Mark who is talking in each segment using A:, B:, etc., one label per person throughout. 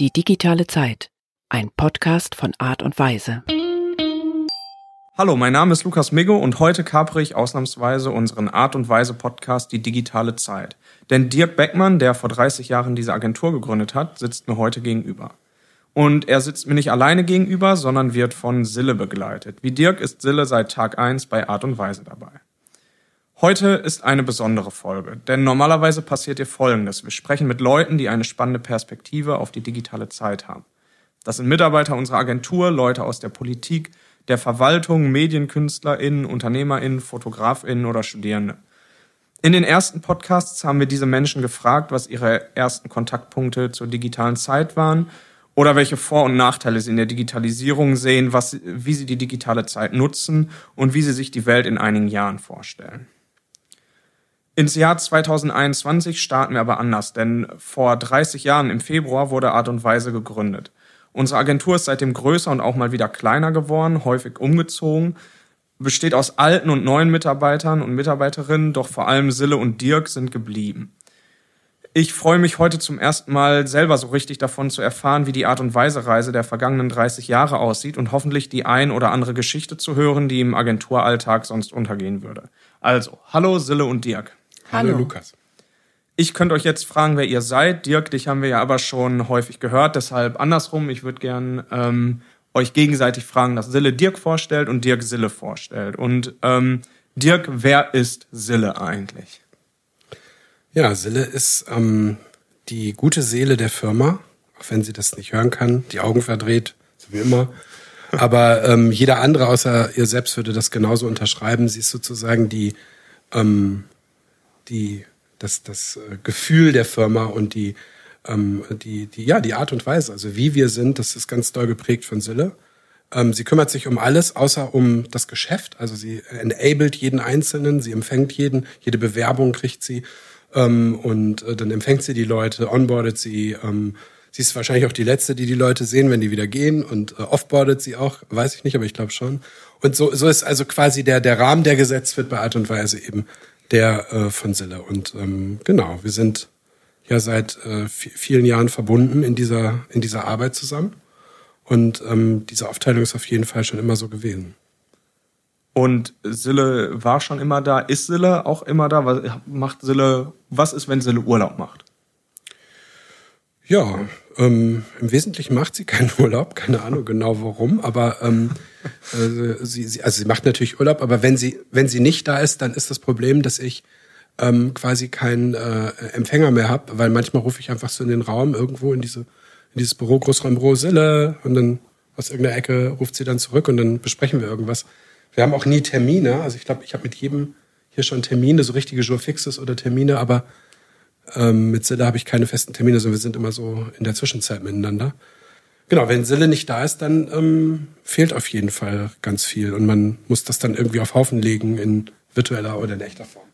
A: Die digitale Zeit. Ein Podcast von Art und Weise.
B: Hallo, mein Name ist Lukas Miggo und heute kapere ich ausnahmsweise unseren Art und Weise Podcast Die digitale Zeit. Denn Dirk Beckmann, der vor 30 Jahren diese Agentur gegründet hat, sitzt mir heute gegenüber. Und er sitzt mir nicht alleine gegenüber, sondern wird von Sille begleitet. Wie Dirk ist Sille seit Tag 1 bei Art und Weise dabei. Heute ist eine besondere Folge, denn normalerweise passiert hier Folgendes. Wir sprechen mit Leuten, die eine spannende Perspektive auf die digitale Zeit haben. Das sind Mitarbeiter unserer Agentur, Leute aus der Politik, der Verwaltung, MedienkünstlerInnen, UnternehmerInnen, FotografInnen oder Studierende. In den ersten Podcasts haben wir diese Menschen gefragt, was ihre ersten Kontaktpunkte zur digitalen Zeit waren oder welche Vor- und Nachteile sie in der Digitalisierung sehen, was, wie sie die digitale Zeit nutzen und wie sie sich die Welt in einigen Jahren vorstellen. Ins Jahr 2021 starten wir aber anders, denn vor 30 Jahren im Februar wurde Art und Weise gegründet. Unsere Agentur ist seitdem größer und auch mal wieder kleiner geworden, häufig umgezogen, besteht aus alten und neuen Mitarbeitern und Mitarbeiterinnen, doch vor allem Sille und Dirk sind geblieben. Ich freue mich heute zum ersten Mal selber so richtig davon zu erfahren, wie die Art und Weise Reise der vergangenen 30 Jahre aussieht und hoffentlich die ein oder andere Geschichte zu hören, die im Agenturalltag sonst untergehen würde. Also, hallo Sille und Dirk.
C: Hallo. Hallo Lukas.
B: Ich könnte euch jetzt fragen, wer ihr seid. Dirk, dich haben wir ja aber schon häufig gehört, deshalb andersrum. Ich würde gern ähm, euch gegenseitig fragen, dass Sille Dirk vorstellt und Dirk Sille vorstellt. Und ähm, Dirk, wer ist Sille eigentlich?
C: Ja, Sille ist ähm, die gute Seele der Firma, auch wenn sie das nicht hören kann, die Augen verdreht, so wie immer. Aber ähm, jeder andere außer ihr selbst würde das genauso unterschreiben. Sie ist sozusagen die ähm, die, das, das äh, Gefühl der Firma und die, ähm, die, die, ja, die Art und Weise, also wie wir sind, das ist ganz doll geprägt von Sille. Ähm, sie kümmert sich um alles, außer um das Geschäft. Also sie enabled jeden Einzelnen, sie empfängt jeden, jede Bewerbung kriegt sie ähm, und äh, dann empfängt sie die Leute, onboardet sie. Ähm, sie ist wahrscheinlich auch die letzte, die die Leute sehen, wenn die wieder gehen und äh, offboardet sie auch, weiß ich nicht, aber ich glaube schon. Und so, so ist also quasi der, der Rahmen, der gesetzt wird bei Art und Weise eben der äh, von Sille. Und ähm, genau, wir sind ja seit äh, vielen Jahren verbunden in dieser, in dieser Arbeit zusammen. Und ähm, diese Aufteilung ist auf jeden Fall schon immer so gewesen.
B: Und Sille war schon immer da. Ist Sille auch immer da? Was macht Sille? Was ist, wenn Sille Urlaub macht?
C: Ja, ähm, im Wesentlichen macht sie keinen Urlaub, keine Ahnung genau warum, aber ähm, äh, sie, sie, also sie macht natürlich Urlaub, aber wenn sie, wenn sie nicht da ist, dann ist das Problem, dass ich ähm, quasi keinen äh, Empfänger mehr habe, weil manchmal rufe ich einfach so in den Raum irgendwo in diese in dieses Büro, Großraumbüro Sille und dann aus irgendeiner Ecke ruft sie dann zurück und dann besprechen wir irgendwas. Wir haben auch nie Termine, also ich glaube, ich habe mit jedem hier schon Termine, so richtige Jour fixes oder Termine, aber ähm, mit Sille habe ich keine festen Termine, sondern wir sind immer so in der Zwischenzeit miteinander. Genau, wenn Sille nicht da ist, dann ähm, fehlt auf jeden Fall ganz viel und man muss das dann irgendwie auf Haufen legen in virtueller oder in echter Form.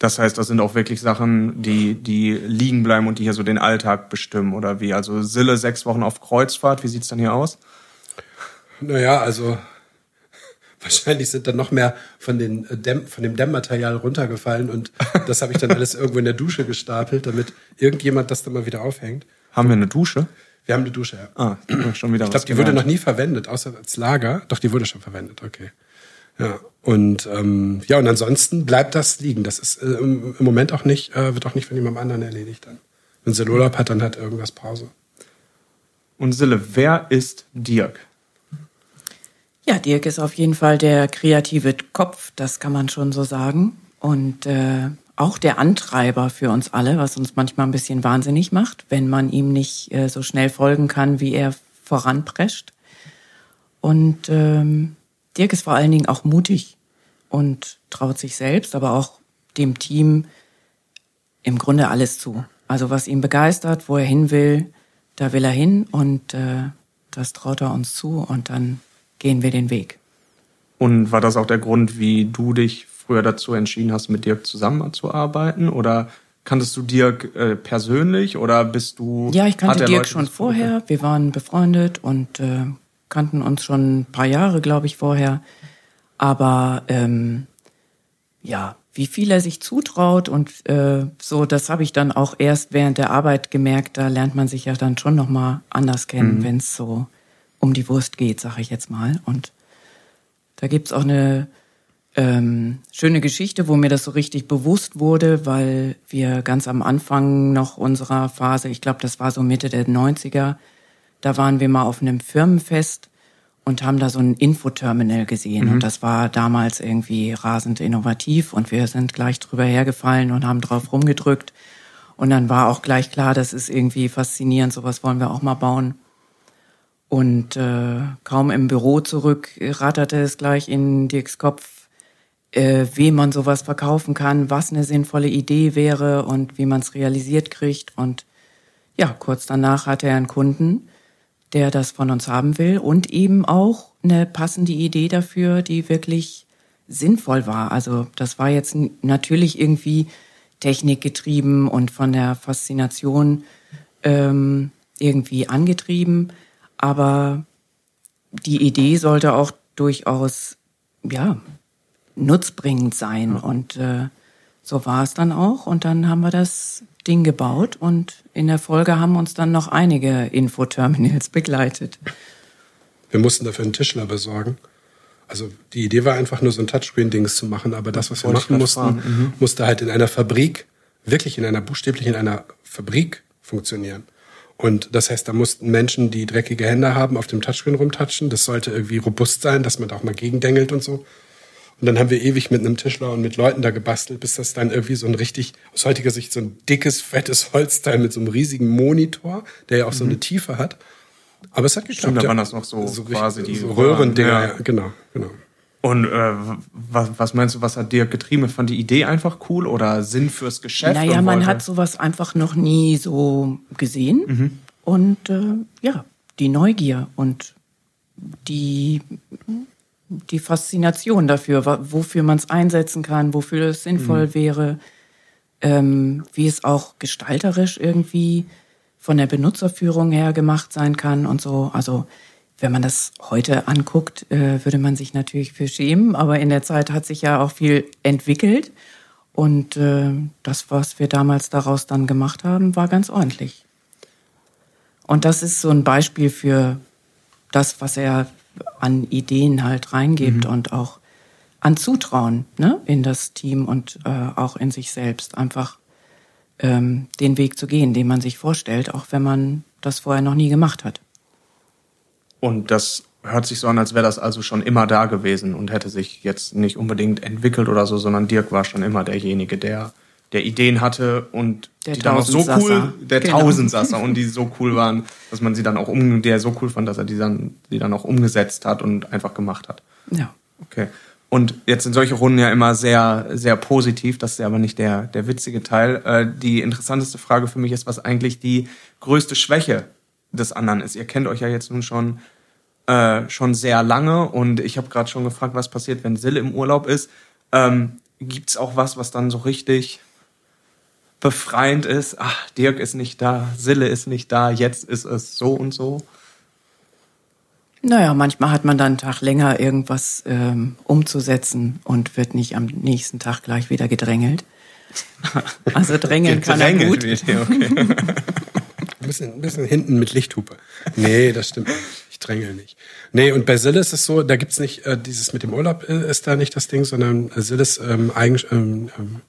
B: Das heißt, das sind auch wirklich Sachen, die, die liegen bleiben und die hier so den Alltag bestimmen, oder wie? Also Sille sechs Wochen auf Kreuzfahrt, wie sieht's dann hier aus?
C: Naja, also wahrscheinlich sind dann noch mehr von, den äh, Dämm, von dem Dämmmaterial runtergefallen und das habe ich dann alles irgendwo in der Dusche gestapelt, damit irgendjemand das dann mal wieder aufhängt.
B: Haben wir eine Dusche?
C: Wir haben eine Dusche, ja.
B: Ah, schon wieder
C: Ich glaube, die wurde noch nie verwendet, außer als Lager. Doch, die wurde schon verwendet, okay. Ja, und ähm, ja, und ansonsten bleibt das liegen. Das ist äh, im Moment auch nicht, äh, wird auch nicht von jemandem anderen erledigt dann. Wenn sie Urlaub hat, dann hat irgendwas Pause.
B: Und Sille, wer ist Dirk?
D: Ja, Dirk ist auf jeden Fall der kreative Kopf, das kann man schon so sagen. Und äh, auch der Antreiber für uns alle, was uns manchmal ein bisschen wahnsinnig macht, wenn man ihm nicht äh, so schnell folgen kann, wie er voranprescht. Und ähm, Dirk ist vor allen Dingen auch mutig und traut sich selbst, aber auch dem Team im Grunde alles zu. Also was ihn begeistert, wo er hin will, da will er hin und äh, das traut er uns zu und dann gehen wir den Weg.
B: Und war das auch der Grund, wie du dich früher dazu entschieden hast, mit Dirk zusammenzuarbeiten? Oder kanntest du Dirk äh, persönlich oder bist du?
D: Ja, ich kannte Dirk Leute, schon vorher. Wir waren befreundet und äh, kannten uns schon ein paar Jahre, glaube ich, vorher. Aber ähm, ja, wie viel er sich zutraut und äh, so, das habe ich dann auch erst während der Arbeit gemerkt. Da lernt man sich ja dann schon noch mal anders kennen, mhm. wenn es so um die Wurst geht, sage ich jetzt mal. Und da gibt's auch eine ähm, schöne Geschichte, wo mir das so richtig bewusst wurde, weil wir ganz am Anfang noch unserer Phase, ich glaube, das war so Mitte der 90er, da waren wir mal auf einem Firmenfest und haben da so ein Infoterminal gesehen. Mhm. Und das war damals irgendwie rasend innovativ und wir sind gleich drüber hergefallen und haben drauf rumgedrückt. Und dann war auch gleich klar, das ist irgendwie faszinierend, sowas wollen wir auch mal bauen. Und äh, kaum im Büro zurück ratterte es gleich in Dirks Kopf, äh, wie man sowas verkaufen kann, was eine sinnvolle Idee wäre und wie man es realisiert kriegt. Und ja, kurz danach hatte er einen Kunden, der das von uns haben will und eben auch eine passende Idee dafür, die wirklich sinnvoll war. Also das war jetzt natürlich irgendwie technikgetrieben und von der Faszination ähm, irgendwie angetrieben, aber die Idee sollte auch durchaus ja nutzbringend sein ja. und äh, so war es dann auch und dann haben wir das Ding gebaut und in der Folge haben uns dann noch einige Infoterminals begleitet.
C: Wir mussten dafür einen Tischler besorgen. Also die Idee war einfach nur so ein Touchscreen-Dings zu machen, aber das, was wir machen mussten, mhm. musste halt in einer Fabrik, wirklich in einer buchstäblich in einer Fabrik funktionieren. Und das heißt, da mussten Menschen, die dreckige Hände haben, auf dem Touchscreen rumtatschen. Das sollte irgendwie robust sein, dass man da auch mal gegendengelt und so. Und dann haben wir ewig mit einem Tischler und mit Leuten da gebastelt, bis das dann irgendwie so ein richtig, aus heutiger Sicht so ein dickes, fettes Holzteil mit so einem riesigen Monitor, der ja auch so eine mhm. Tiefe hat. Aber es hat geklappt. Stimmt,
B: da waren das noch so, so quasi die
C: so Röhrendinger. Ja. Genau, genau.
B: Und äh, was, was meinst du, was hat dir getrieben? Fand die Idee einfach cool oder Sinn fürs Geschäft?
D: Naja, man hat sowas einfach noch nie so gesehen. Mhm. Und äh, ja, die Neugier und die die Faszination dafür, wofür man es einsetzen kann, wofür es sinnvoll mhm. wäre, ähm, wie es auch gestalterisch irgendwie von der Benutzerführung her gemacht sein kann und so. Also wenn man das heute anguckt, äh, würde man sich natürlich für schämen, aber in der Zeit hat sich ja auch viel entwickelt und äh, das, was wir damals daraus dann gemacht haben, war ganz ordentlich. Und das ist so ein Beispiel für das, was er an Ideen halt reingibt mhm. und auch an Zutrauen ne, in das Team und äh, auch in sich selbst einfach ähm, den Weg zu gehen, den man sich vorstellt, auch wenn man das vorher noch nie gemacht hat.
B: Und das hört sich so an, als wäre das also schon immer da gewesen und hätte sich jetzt nicht unbedingt entwickelt oder so, sondern Dirk war schon immer derjenige, der der Ideen hatte und
D: der
B: die dann auch so cool, der genau. Tausendsasser und die so cool waren, dass man sie dann auch um, der so cool fand, dass er die dann, die dann auch umgesetzt hat und einfach gemacht hat.
D: Ja.
B: Okay. Und jetzt sind solche Runden ja immer sehr, sehr positiv. Das ist ja aber nicht der, der witzige Teil. Äh, die interessanteste Frage für mich ist, was eigentlich die größte Schwäche des anderen ist. Ihr kennt euch ja jetzt nun schon, äh, schon sehr lange und ich habe gerade schon gefragt, was passiert, wenn Sille im Urlaub ist. Ähm, Gibt es auch was, was dann so richtig befreiend ist, ach, Dirk ist nicht da, Sille ist nicht da, jetzt ist es so und so?
D: Naja, manchmal hat man dann einen Tag länger irgendwas ähm, umzusetzen und wird nicht am nächsten Tag gleich wieder gedrängelt. Also drängeln kann er gut.
C: Wieder, okay. ein, bisschen, ein bisschen hinten mit Lichthupe. Nee, das stimmt nicht. Ich drängel nicht. Nee, und bei Sille ist es so, da gibt's nicht, äh, dieses mit dem Urlaub äh, ist da nicht das Ding, sondern Silles ähm, eigen, ähm, ähm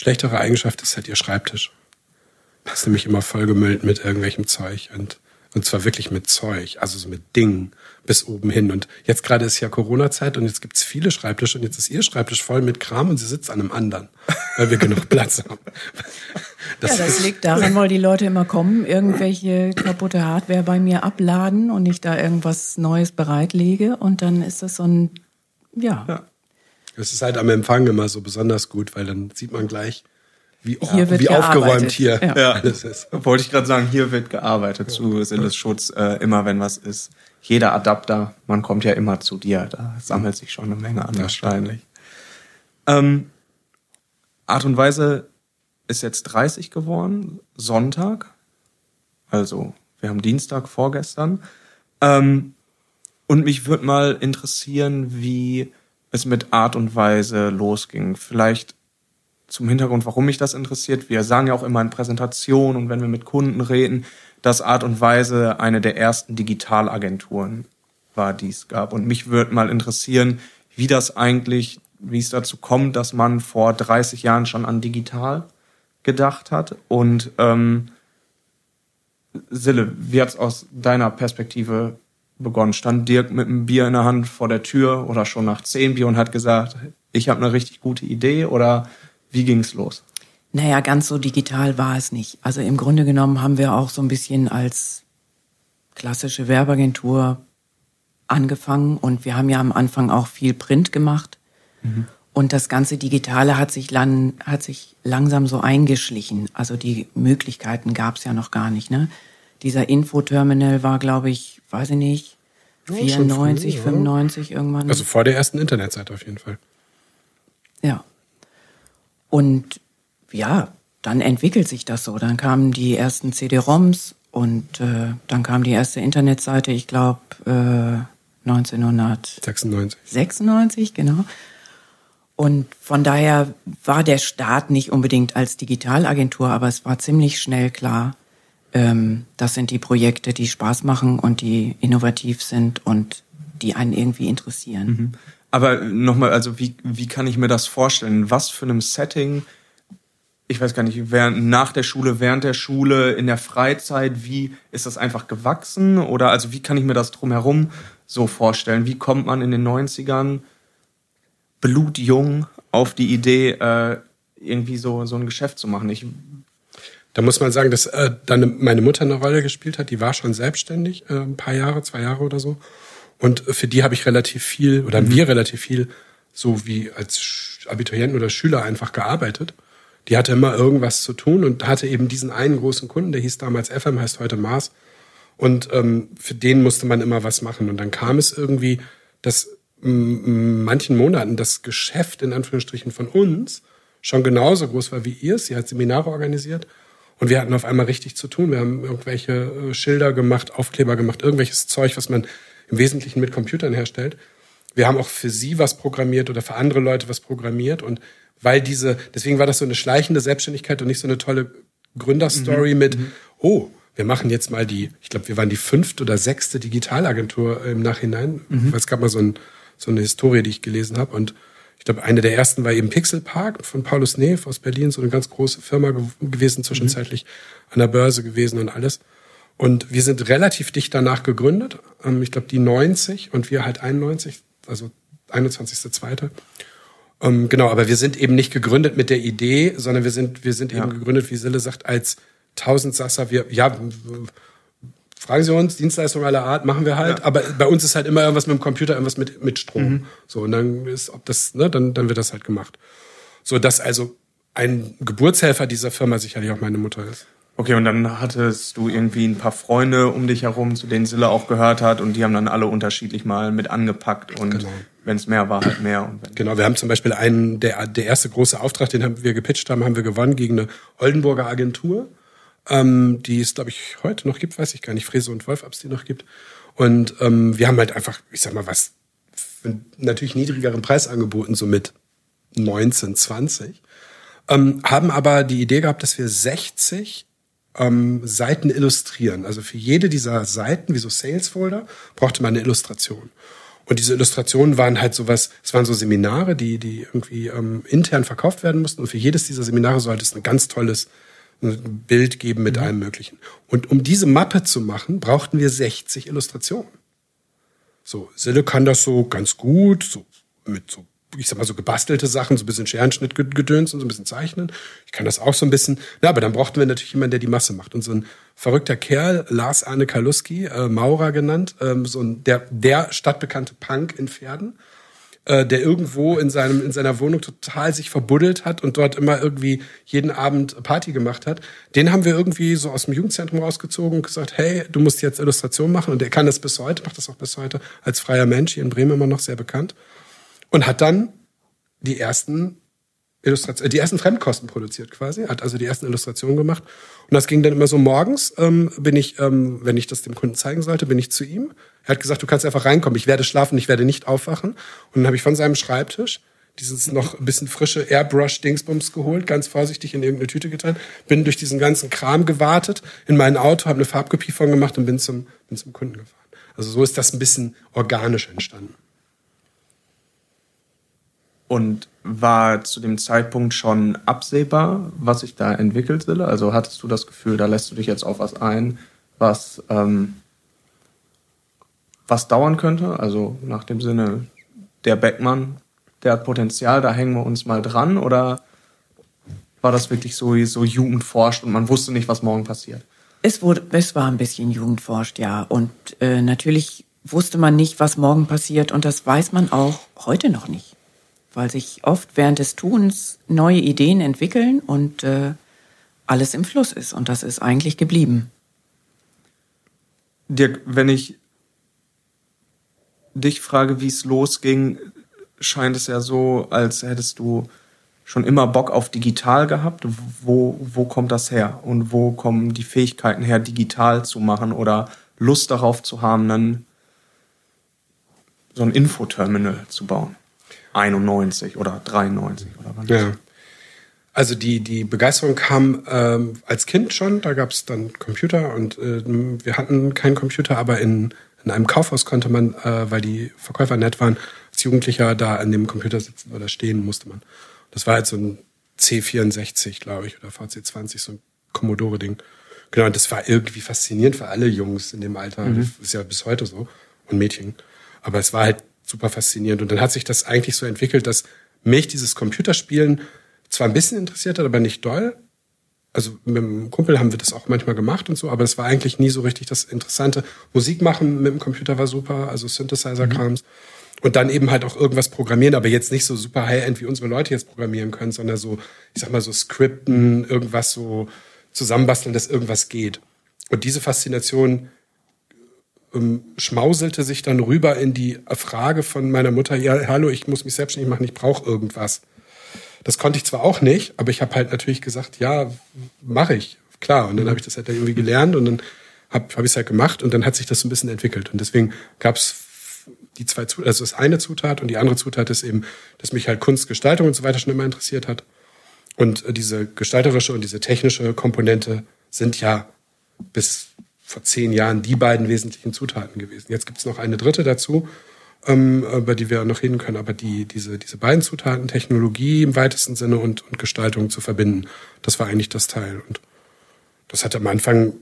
C: Schlechtere Eigenschaft ist halt ihr Schreibtisch. Das ist nämlich immer vollgemüllt mit irgendwelchem Zeug und, und zwar wirklich mit Zeug, also so mit Dingen bis oben hin. Und jetzt gerade ist ja Corona-Zeit und jetzt gibt's viele Schreibtische und jetzt ist ihr Schreibtisch voll mit Kram und sie sitzt an einem anderen, weil wir genug Platz haben.
D: Das ja, das liegt daran, weil die Leute immer kommen, irgendwelche kaputte Hardware bei mir abladen und ich da irgendwas Neues bereitlege und dann ist das so ein, ja.
C: ja. Es ist halt am Empfang immer so besonders gut, weil dann sieht man gleich, wie, hier wie aufgeräumt hier
B: ja. alles ist. Wollte ich gerade sagen, hier wird gearbeitet ja. zu Silles Schutz, äh, immer wenn was ist. Jeder Adapter, man kommt ja immer zu dir, da sammelt sich schon eine Menge an wahrscheinlich. Ähm, Art und Weise ist jetzt 30 geworden, Sonntag, also wir haben Dienstag vorgestern. Ähm, und mich würde mal interessieren, wie es mit Art und Weise losging. Vielleicht zum Hintergrund, warum mich das interessiert. Wir sagen ja auch immer in Präsentationen und wenn wir mit Kunden reden, dass Art und Weise eine der ersten Digitalagenturen war, die es gab. Und mich würde mal interessieren, wie das eigentlich, wie es dazu kommt, dass man vor 30 Jahren schon an digital gedacht hat. Und ähm, Sille, wie hat es aus deiner Perspektive begonnen? Stand Dirk mit einem Bier in der Hand vor der Tür oder schon nach zehn Bier und hat gesagt, ich habe eine richtig gute Idee oder wie ging es los?
D: Naja, ganz so digital war es nicht. Also im Grunde genommen haben wir auch so ein bisschen als klassische Werbeagentur angefangen und wir haben ja am Anfang auch viel Print gemacht. Mhm. Und das ganze Digitale hat sich, lang, hat sich langsam so eingeschlichen. Also die Möglichkeiten gab es ja noch gar nicht. Ne? Dieser Infoterminal war, glaube ich, weiß ich nicht, 94, früh, 95 irgendwann.
C: Also vor der ersten Internetseite auf jeden Fall.
D: Ja. Und ja, dann entwickelt sich das so. Dann kamen die ersten CD-ROMs und äh, dann kam die erste Internetseite, ich glaube äh, 1996. 96, genau. Und von daher war der Start nicht unbedingt als Digitalagentur, aber es war ziemlich schnell klar, ähm, das sind die Projekte, die Spaß machen und die innovativ sind und die einen irgendwie interessieren. Mhm.
B: Aber nochmal, also wie, wie kann ich mir das vorstellen? Was für einem Setting, ich weiß gar nicht, während, nach der Schule, während der Schule, in der Freizeit, wie ist das einfach gewachsen? Oder also wie kann ich mir das drumherum so vorstellen? Wie kommt man in den 90ern blutjung auf die Idee, äh, irgendwie so, so ein Geschäft zu machen? Ich
C: da muss man sagen, dass äh, dann meine Mutter eine Rolle gespielt hat. Die war schon selbstständig, äh, ein paar Jahre, zwei Jahre oder so. Und für die habe ich relativ viel oder mhm. wir relativ viel so wie als Abiturienten oder Schüler einfach gearbeitet. Die hatte immer irgendwas zu tun und hatte eben diesen einen großen Kunden, der hieß damals FM, heißt heute Mars. Und ähm, für den musste man immer was machen. Und dann kam es irgendwie, dass manchen Monaten das Geschäft in Anführungsstrichen von uns schon genauso groß war wie ihr. Sie hat Seminare organisiert und wir hatten auf einmal richtig zu tun. Wir haben irgendwelche äh, Schilder gemacht, Aufkleber gemacht, irgendwelches Zeug, was man im Wesentlichen mit Computern herstellt. Wir haben auch für sie was programmiert oder für andere Leute was programmiert und weil diese, deswegen war das so eine schleichende Selbstständigkeit und nicht so eine tolle Gründerstory mhm. mit, mhm. oh, wir machen jetzt mal die, ich glaube, wir waren die fünfte oder sechste Digitalagentur im Nachhinein. Mhm. Es gab mal so, ein, so eine Historie, die ich gelesen habe und ich glaube, eine der ersten war eben Pixel Park von Paulus Neef aus Berlin, so eine ganz große Firma gewesen, zwischenzeitlich an der Börse gewesen und alles. Und wir sind relativ dicht danach gegründet. Ähm, ich glaube, die 90 und wir halt 91, also 21.2. Ähm, genau, aber wir sind eben nicht gegründet mit der Idee, sondern wir sind, wir sind ja. eben gegründet, wie Sille sagt, als Tausendsasser. Wir, ja, fragen Sie uns, Dienstleistungen aller Art machen wir halt, ja. aber bei uns ist halt immer irgendwas mit dem Computer, irgendwas mit, mit Strom. Mhm. So, und dann ist, ob das, ne, dann, dann wird das halt gemacht. So, dass also ein Geburtshelfer dieser Firma sicherlich auch meine Mutter ist.
B: Okay, und dann hattest du irgendwie ein paar Freunde um dich herum, zu denen Silla auch gehört hat, und die haben dann alle unterschiedlich mal mit angepackt und genau. wenn es mehr war, halt mehr.
C: genau, wir haben zum Beispiel einen, der, der erste große Auftrag, den haben wir gepitcht haben, haben wir gewonnen gegen eine Oldenburger Agentur, ähm, die es, glaube ich, heute noch gibt, weiß ich gar nicht, Fräse und Wolf, ob es die noch gibt. Und ähm, wir haben halt einfach, ich sag mal, was natürlich niedrigeren Preis angeboten, so mit 19, 20. Ähm, haben aber die Idee gehabt, dass wir 60 ähm, Seiten illustrieren. Also für jede dieser Seiten, wie so Sales Folder, brauchte man eine Illustration. Und diese Illustrationen waren halt sowas, es waren so Seminare, die, die irgendwie ähm, intern verkauft werden mussten. Und für jedes dieser Seminare sollte es ein ganz tolles ein Bild geben mit mhm. allem Möglichen. Und um diese Mappe zu machen, brauchten wir 60 Illustrationen. So, Sille kann das so ganz gut, so mit so ich sag mal so gebastelte Sachen, so ein bisschen Scherenschnittgedöns und so ein bisschen zeichnen. Ich kann das auch so ein bisschen. Na, aber dann brauchten wir natürlich jemanden, der die Masse macht. Und so ein verrückter Kerl, Lars Arne Kaluski, äh, Maurer genannt, ähm, so ein der der stadtbekannte Punk in Pferden, äh, der irgendwo in seinem in seiner Wohnung total sich verbuddelt hat und dort immer irgendwie jeden Abend Party gemacht hat. Den haben wir irgendwie so aus dem Jugendzentrum rausgezogen und gesagt, hey, du musst jetzt Illustration machen. Und er kann das bis heute, macht das auch bis heute als freier Mensch hier in Bremen immer noch sehr bekannt und hat dann die ersten Illustration, die ersten Fremdkosten produziert quasi, hat also die ersten Illustrationen gemacht. Und das ging dann immer so morgens, ähm, bin ich, ähm, wenn ich das dem Kunden zeigen sollte, bin ich zu ihm. Er hat gesagt, du kannst einfach reinkommen, ich werde schlafen, ich werde nicht aufwachen. Und dann habe ich von seinem Schreibtisch dieses noch ein bisschen frische Airbrush-Dingsbums geholt, ganz vorsichtig in irgendeine Tüte getan, bin durch diesen ganzen Kram gewartet, in mein Auto, habe eine Farbkopie von gemacht und bin zum, bin zum Kunden gefahren. Also so ist das ein bisschen organisch entstanden.
B: Und war zu dem Zeitpunkt schon absehbar, was sich da entwickelt, Sille? Also hattest du das Gefühl, da lässt du dich jetzt auf was ein, was, ähm, was dauern könnte? Also nach dem Sinne, der Beckmann, der hat Potenzial, da hängen wir uns mal dran? Oder war das wirklich so, so jugendforscht und man wusste nicht, was morgen passiert?
D: Es, wurde, es war ein bisschen jugendforscht, ja. Und äh, natürlich wusste man nicht, was morgen passiert. Und das weiß man auch heute noch nicht weil sich oft während des Tuns neue Ideen entwickeln und äh, alles im Fluss ist. Und das ist eigentlich geblieben.
B: Dirk, wenn ich dich frage, wie es losging, scheint es ja so, als hättest du schon immer Bock auf digital gehabt. Wo, wo kommt das her? Und wo kommen die Fähigkeiten her, digital zu machen oder Lust darauf zu haben, dann so ein Infoterminal zu bauen? 91 oder 93 oder wann?
C: Ja. Also die, die Begeisterung kam ähm, als Kind schon, da gab es dann Computer und äh, wir hatten keinen Computer, aber in, in einem Kaufhaus konnte man, äh, weil die Verkäufer nett waren, als Jugendlicher da an dem Computer sitzen oder stehen musste man. Das war halt so ein C64, glaube ich, oder VC20, so ein Commodore-Ding. Genau, und das war irgendwie faszinierend für alle Jungs in dem Alter. Mhm. Ist ja bis heute so. Und Mädchen. Aber es war halt super faszinierend. Und dann hat sich das eigentlich so entwickelt, dass mich dieses Computerspielen zwar ein bisschen interessiert hat, aber nicht doll. Also mit dem Kumpel haben wir das auch manchmal gemacht und so, aber es war eigentlich nie so richtig das Interessante. Musik machen mit dem Computer war super, also Synthesizer-Krams. Mhm. Und dann eben halt auch irgendwas programmieren, aber jetzt nicht so super high-end, wie unsere Leute jetzt programmieren können, sondern so, ich sag mal so Skripten, irgendwas so zusammenbasteln, dass irgendwas geht. Und diese Faszination ähm, schmauselte sich dann rüber in die Frage von meiner Mutter, ja, hallo, ich muss mich selbstständig machen, ich brauche irgendwas. Das konnte ich zwar auch nicht, aber ich habe halt natürlich gesagt, ja, mache ich, klar. Und dann habe ich das halt irgendwie gelernt und dann habe hab ich es halt gemacht und dann hat sich das so ein bisschen entwickelt. Und deswegen gab es die zwei Zutaten, also das eine Zutat und die andere Zutat ist eben, dass mich halt Kunstgestaltung und so weiter schon immer interessiert hat. Und äh, diese gestalterische und diese technische Komponente sind ja bis vor zehn Jahren die beiden wesentlichen Zutaten gewesen. Jetzt gibt es noch eine dritte dazu, ähm, über die wir noch reden können, aber die, diese, diese beiden Zutaten, Technologie im weitesten Sinne und, und Gestaltung zu verbinden, das war eigentlich das Teil. Und das hat am Anfang,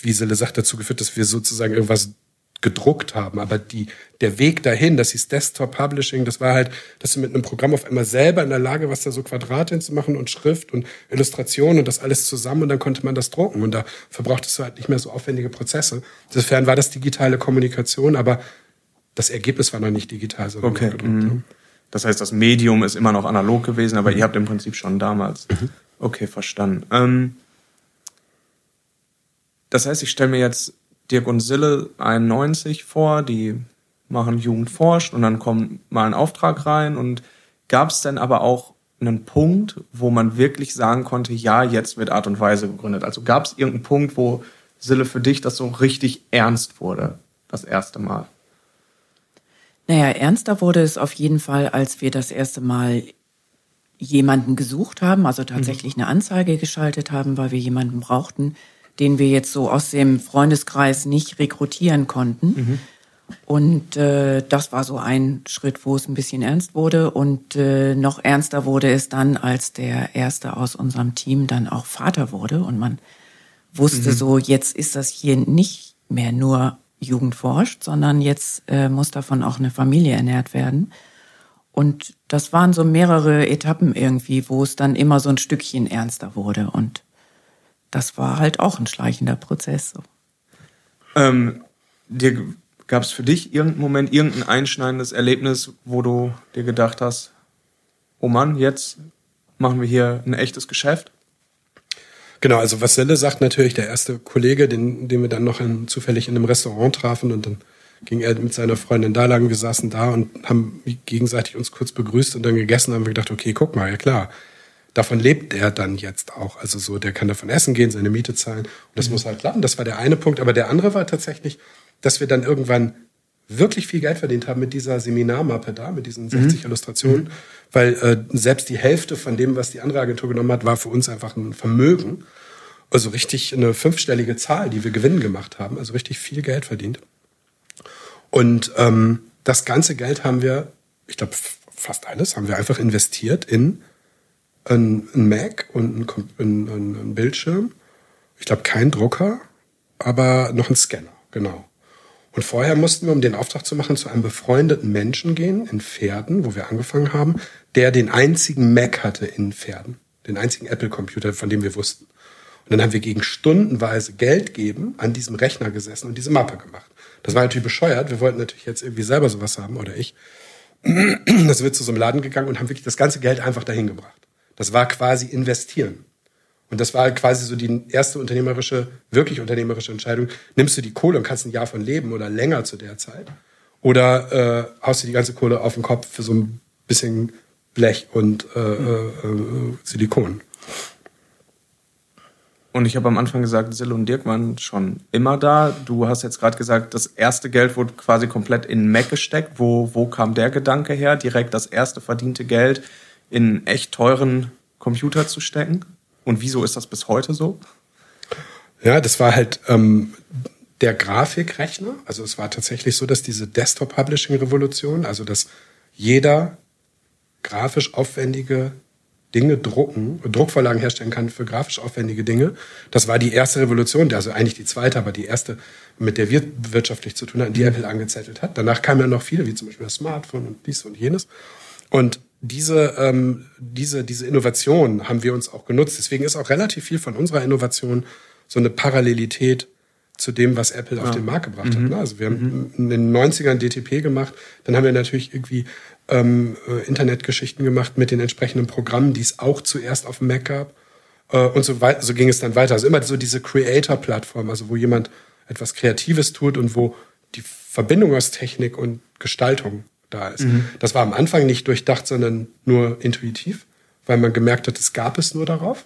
C: wie Sille sagt, dazu geführt, dass wir sozusagen irgendwas gedruckt haben. Aber die, der Weg dahin, das hieß Desktop Publishing, das war halt, dass du mit einem Programm auf einmal selber in der Lage warst, da so Quadrate hinzumachen und Schrift und Illustration und das alles zusammen und dann konnte man das drucken. Und da verbrauchtest du halt nicht mehr so aufwendige Prozesse. Insofern war das digitale Kommunikation, aber das Ergebnis war noch nicht digital, sondern
B: okay. gedruckt. Mhm. Das heißt, das Medium ist immer noch analog gewesen, aber mhm. ihr habt im Prinzip schon damals. Mhm. Okay, verstanden. Ähm, das heißt, ich stelle mir jetzt Dirk und Sille 91 vor, die machen Jugend forscht und dann kommt mal ein Auftrag rein und gab es denn aber auch einen Punkt, wo man wirklich sagen konnte, ja, jetzt wird Art und Weise gegründet. Also gab es irgendeinen Punkt, wo Sille für dich das so richtig ernst wurde, das erste Mal?
D: Naja, ernster wurde es auf jeden Fall, als wir das erste Mal jemanden gesucht haben, also tatsächlich mhm. eine Anzeige geschaltet haben, weil wir jemanden brauchten, den wir jetzt so aus dem Freundeskreis nicht rekrutieren konnten. Mhm. Und äh, das war so ein Schritt, wo es ein bisschen ernst wurde. Und äh, noch ernster wurde es dann, als der erste aus unserem Team dann auch Vater wurde. Und man wusste mhm. so, jetzt ist das hier nicht mehr nur Jugendforscht, sondern jetzt äh, muss davon auch eine Familie ernährt werden. Und das waren so mehrere Etappen irgendwie, wo es dann immer so ein Stückchen ernster wurde. Und das war halt auch ein schleichender Prozess. So.
B: Ähm, dir gab es für dich irgendeinen Moment, irgendein einschneidendes Erlebnis, wo du dir gedacht hast, oh Mann, jetzt machen wir hier ein echtes Geschäft?
C: Genau, also was Selle sagt natürlich, der erste Kollege, den, den wir dann noch in, zufällig in einem Restaurant trafen und dann ging er mit seiner Freundin da lang, wir saßen da und haben gegenseitig uns kurz begrüßt und dann gegessen, haben wir gedacht, okay, guck mal, ja klar, davon lebt er dann jetzt auch. Also so, der kann davon essen gehen, seine Miete zahlen. Und das mhm. muss halt klappen. Das war der eine Punkt. Aber der andere war tatsächlich, dass wir dann irgendwann wirklich viel Geld verdient haben mit dieser Seminarmappe da, mit diesen 60 Illustrationen, weil äh, selbst die Hälfte von dem, was die andere Agentur genommen hat, war für uns einfach ein Vermögen. Also richtig eine fünfstellige Zahl, die wir Gewinn gemacht haben, also richtig viel Geld verdient. Und ähm, das ganze Geld haben wir, ich glaube fast alles, haben wir einfach investiert in ein, ein Mac und ein, ein, ein Bildschirm. Ich glaube kein Drucker, aber noch ein Scanner, genau. Und vorher mussten wir, um den Auftrag zu machen, zu einem befreundeten Menschen gehen in Pferden, wo wir angefangen haben, der den einzigen Mac hatte in Pferden, den einzigen Apple-Computer, von dem wir wussten. Und dann haben wir gegen stundenweise Geld geben an diesem Rechner gesessen und diese Mappe gemacht. Das war natürlich bescheuert. Wir wollten natürlich jetzt irgendwie selber sowas haben oder ich. Da sind wir zu so einem Laden gegangen und haben wirklich das ganze Geld einfach dahin gebracht. Das war quasi investieren. Und das war quasi so die erste unternehmerische, wirklich unternehmerische Entscheidung. Nimmst du die Kohle und kannst ein Jahr von leben oder länger zu der Zeit? Oder äh, haust du die ganze Kohle auf den Kopf für so ein bisschen Blech und äh, äh, äh, Silikon?
B: Und ich habe am Anfang gesagt, Sill und Dirk waren schon immer da. Du hast jetzt gerade gesagt, das erste Geld wurde quasi komplett in Mac gesteckt. Wo, wo kam der Gedanke her, direkt das erste verdiente Geld in echt teuren Computer zu stecken? Und wieso ist das bis heute so?
C: Ja, das war halt ähm, der Grafikrechner. Also es war tatsächlich so, dass diese Desktop-Publishing-Revolution, also dass jeder grafisch aufwendige Dinge drucken, Druckvorlagen herstellen kann für grafisch aufwendige Dinge. Das war die erste Revolution, also eigentlich die zweite, aber die erste, mit der wir wirtschaftlich zu tun hatten, die Apple angezettelt hat. Danach kamen ja noch viele, wie zum Beispiel das Smartphone und dies und jenes. Und diese, ähm, diese, diese Innovation haben wir uns auch genutzt. Deswegen ist auch relativ viel von unserer Innovation so eine Parallelität zu dem, was Apple auf den Markt gebracht hat. Ne? Also wir haben in den 90ern DTP gemacht, dann haben wir natürlich irgendwie ähm, äh, Internetgeschichten gemacht mit den entsprechenden Programmen, die es auch zuerst auf dem Mac gab. Äh, und so, weit, so ging es dann weiter. Also immer so diese Creator-Plattform, also wo jemand etwas Kreatives tut und wo die Verbindung aus Technik und Gestaltung da ist. Das war am Anfang nicht durchdacht, sondern nur intuitiv, weil man gemerkt hat, es gab es nur darauf.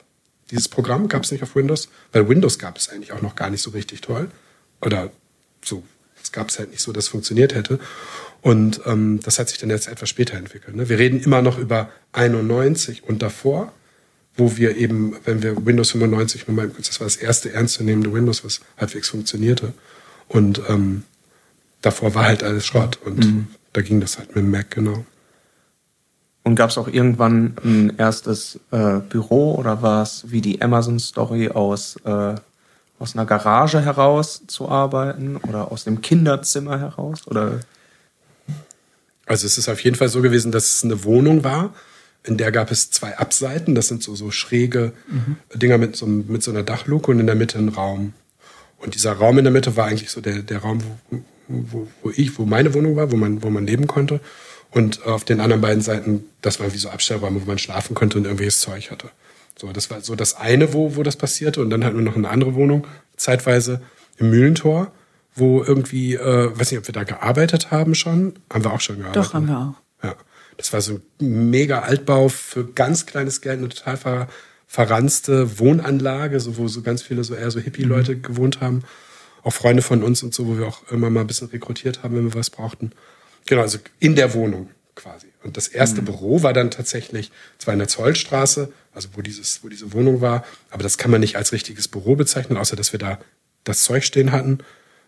C: Dieses Programm gab es nicht auf Windows, weil Windows gab es eigentlich auch noch gar nicht so richtig toll. Oder so, es gab es halt nicht so, dass es funktioniert hätte. Und ähm, das hat sich dann jetzt etwas später entwickelt. Ne? Wir reden immer noch über 91 und davor, wo wir eben, wenn wir Windows 95 nur mal das war das erste ernstzunehmende Windows, was halbwegs funktionierte. Und ähm, davor war halt alles Schrott. Und da ging das halt mit Mac, genau.
B: Und gab es auch irgendwann ein erstes äh, Büro oder war es wie die Amazon-Story aus, äh, aus einer Garage heraus zu arbeiten oder aus dem Kinderzimmer heraus? Oder
C: Also es ist auf jeden Fall so gewesen, dass es eine Wohnung war. In der gab es zwei Abseiten. Das sind so, so schräge Dinger mit so, mit so einer Dachluke und in der Mitte ein Raum. Und dieser Raum in der Mitte war eigentlich so der, der Raum, wo, wo, wo ich, wo meine Wohnung war, wo man, wo man leben konnte. Und auf den anderen beiden Seiten, das war wie so Abstellräume, wo man schlafen konnte und irgendwelches Zeug hatte. So, das war so das eine, wo, wo das passierte. Und dann hatten wir noch eine andere Wohnung, zeitweise im Mühlentor, wo irgendwie, äh, weiß nicht, ob wir da gearbeitet haben schon. Haben wir auch schon gearbeitet.
D: Doch, haben wir auch.
C: Ja. Das war so ein mega Altbau für ganz kleines Geld, eine total ver, verranzte Wohnanlage, so, wo so ganz viele so eher so Hippie-Leute gewohnt haben. Auch Freunde von uns und so, wo wir auch immer mal ein bisschen rekrutiert haben, wenn wir was brauchten. Genau, also in der Wohnung quasi. Und das erste Büro war dann tatsächlich zwar in der Zollstraße, also wo dieses, wo diese Wohnung war, aber das kann man nicht als richtiges Büro bezeichnen, außer dass wir da das Zeug stehen hatten.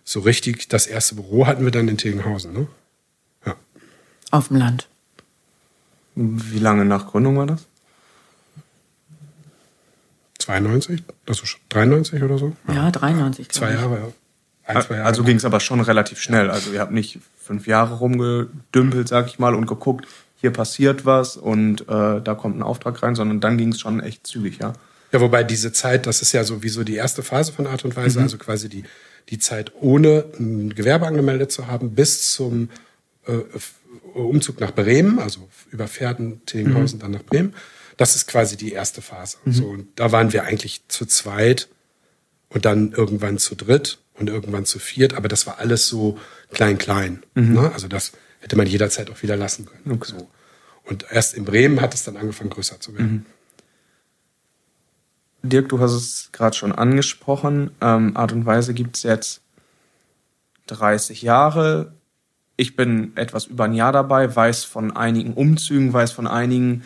C: So richtig, das erste Büro hatten wir dann in Tegenhausen, ne? Ja.
D: Auf dem Land.
B: wie lange nach Gründung war das?
C: 92, also schon 93 oder so?
D: Ja, 93. glaub
C: Zwei
D: ich.
C: Jahre, ja. Ein, zwei Jahre.
B: Also ging es aber schon relativ schnell. Also ihr habt nicht fünf Jahre rumgedümpelt, sag ich mal, und geguckt, hier passiert was und äh, da kommt ein Auftrag rein, sondern dann ging es schon echt zügig, ja.
C: Ja, wobei diese Zeit, das ist ja sowieso die erste Phase von Art und Weise, also quasi die, die Zeit ohne ein Gewerbe angemeldet zu haben, bis zum äh, Umzug nach Bremen, also über Pferden, Tillinghausen, dann nach Bremen. Das ist quasi die erste Phase. So, und da waren wir eigentlich zu zweit und dann irgendwann zu dritt und irgendwann zu viert, aber das war alles so klein, klein. Ne? Also das hätte man jederzeit auch wieder lassen können. So. Und erst in Bremen hat es dann angefangen, größer zu werden.
B: Dirk, du hast es gerade schon angesprochen. Ähm, Art und Weise gibt es jetzt 30 Jahre. ich bin etwas über ein Jahr dabei, weiß von einigen Umzügen, weiß von einigen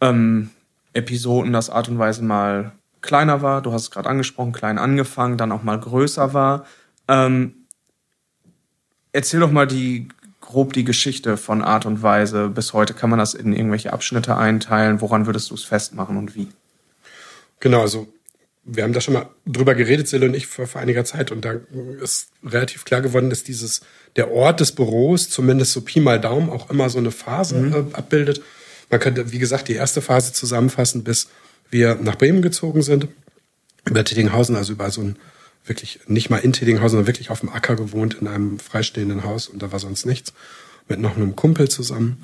B: ähm, Episoden, dass Art und Weise mal kleiner war. Du hast es gerade angesprochen, klein angefangen, dann auch mal größer war. Ähm, erzähl doch mal die grob die Geschichte von Art und Weise bis heute. Kann man das in irgendwelche Abschnitte einteilen? Woran würdest du es festmachen und wie?
C: Genau, also wir haben da schon mal drüber geredet, Sille und ich, vor, vor einiger Zeit, und da ist relativ klar geworden, dass dieses, der Ort des Büros, zumindest so Pi mal Daumen, auch immer so eine Phase mhm. äh, abbildet. Man könnte, wie gesagt, die erste Phase zusammenfassen, bis wir nach Bremen gezogen sind, über Tittinghausen, also über so ein wirklich nicht mal in Tittinghausen, sondern wirklich auf dem Acker gewohnt in einem freistehenden Haus und da war sonst nichts, mit noch einem Kumpel zusammen.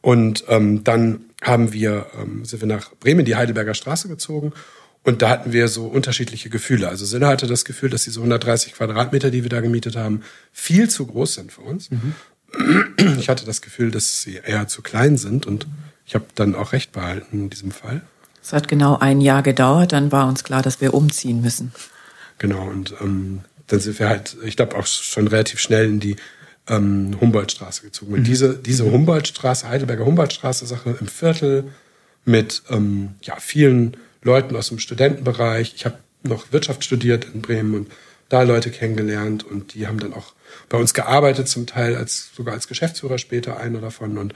C: Und ähm, dann haben wir, ähm, sind wir nach Bremen, die Heidelberger Straße gezogen und da hatten wir so unterschiedliche Gefühle. Also Silla hatte das Gefühl, dass diese 130 Quadratmeter, die wir da gemietet haben, viel zu groß sind für uns. Mhm. Ich hatte das Gefühl, dass sie eher zu klein sind und ich habe dann auch recht behalten in diesem Fall.
D: Es hat genau ein Jahr gedauert, dann war uns klar, dass wir umziehen müssen.
C: Genau, und ähm, dann sind wir halt, ich glaube, auch schon relativ schnell in die ähm, Humboldtstraße gezogen. Und mhm. diese, diese Humboldtstraße, Heidelberger Humboldtstraße, Sache im Viertel mit ähm, ja, vielen Leuten aus dem Studentenbereich. Ich habe noch Wirtschaft studiert in Bremen und da Leute kennengelernt und die haben dann auch bei uns gearbeitet, zum Teil als sogar als Geschäftsführer später einer davon und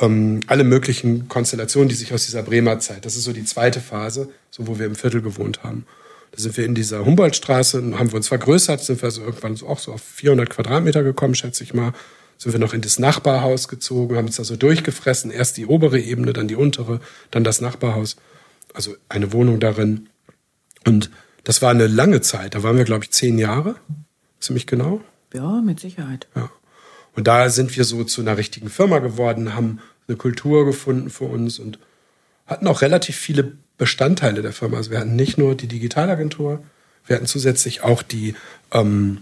C: ähm, alle möglichen Konstellationen, die sich aus dieser Bremer Zeit, das ist so die zweite Phase, so wo wir im Viertel gewohnt haben. Da sind wir in dieser Humboldtstraße, haben wir uns vergrößert, sind wir also irgendwann so auch so auf 400 Quadratmeter gekommen, schätze ich mal. Sind wir noch in das Nachbarhaus gezogen, haben uns da so durchgefressen. Erst die obere Ebene, dann die untere, dann das Nachbarhaus. Also eine Wohnung darin. Und das war eine lange Zeit. Da waren wir, glaube ich, zehn Jahre. Ziemlich genau.
D: Ja, mit Sicherheit.
C: Ja. Und da sind wir so zu einer richtigen Firma geworden, haben eine Kultur gefunden für uns und hatten auch relativ viele Bestandteile der Firma. Also wir hatten nicht nur die Digitalagentur, wir hatten zusätzlich auch die ähm,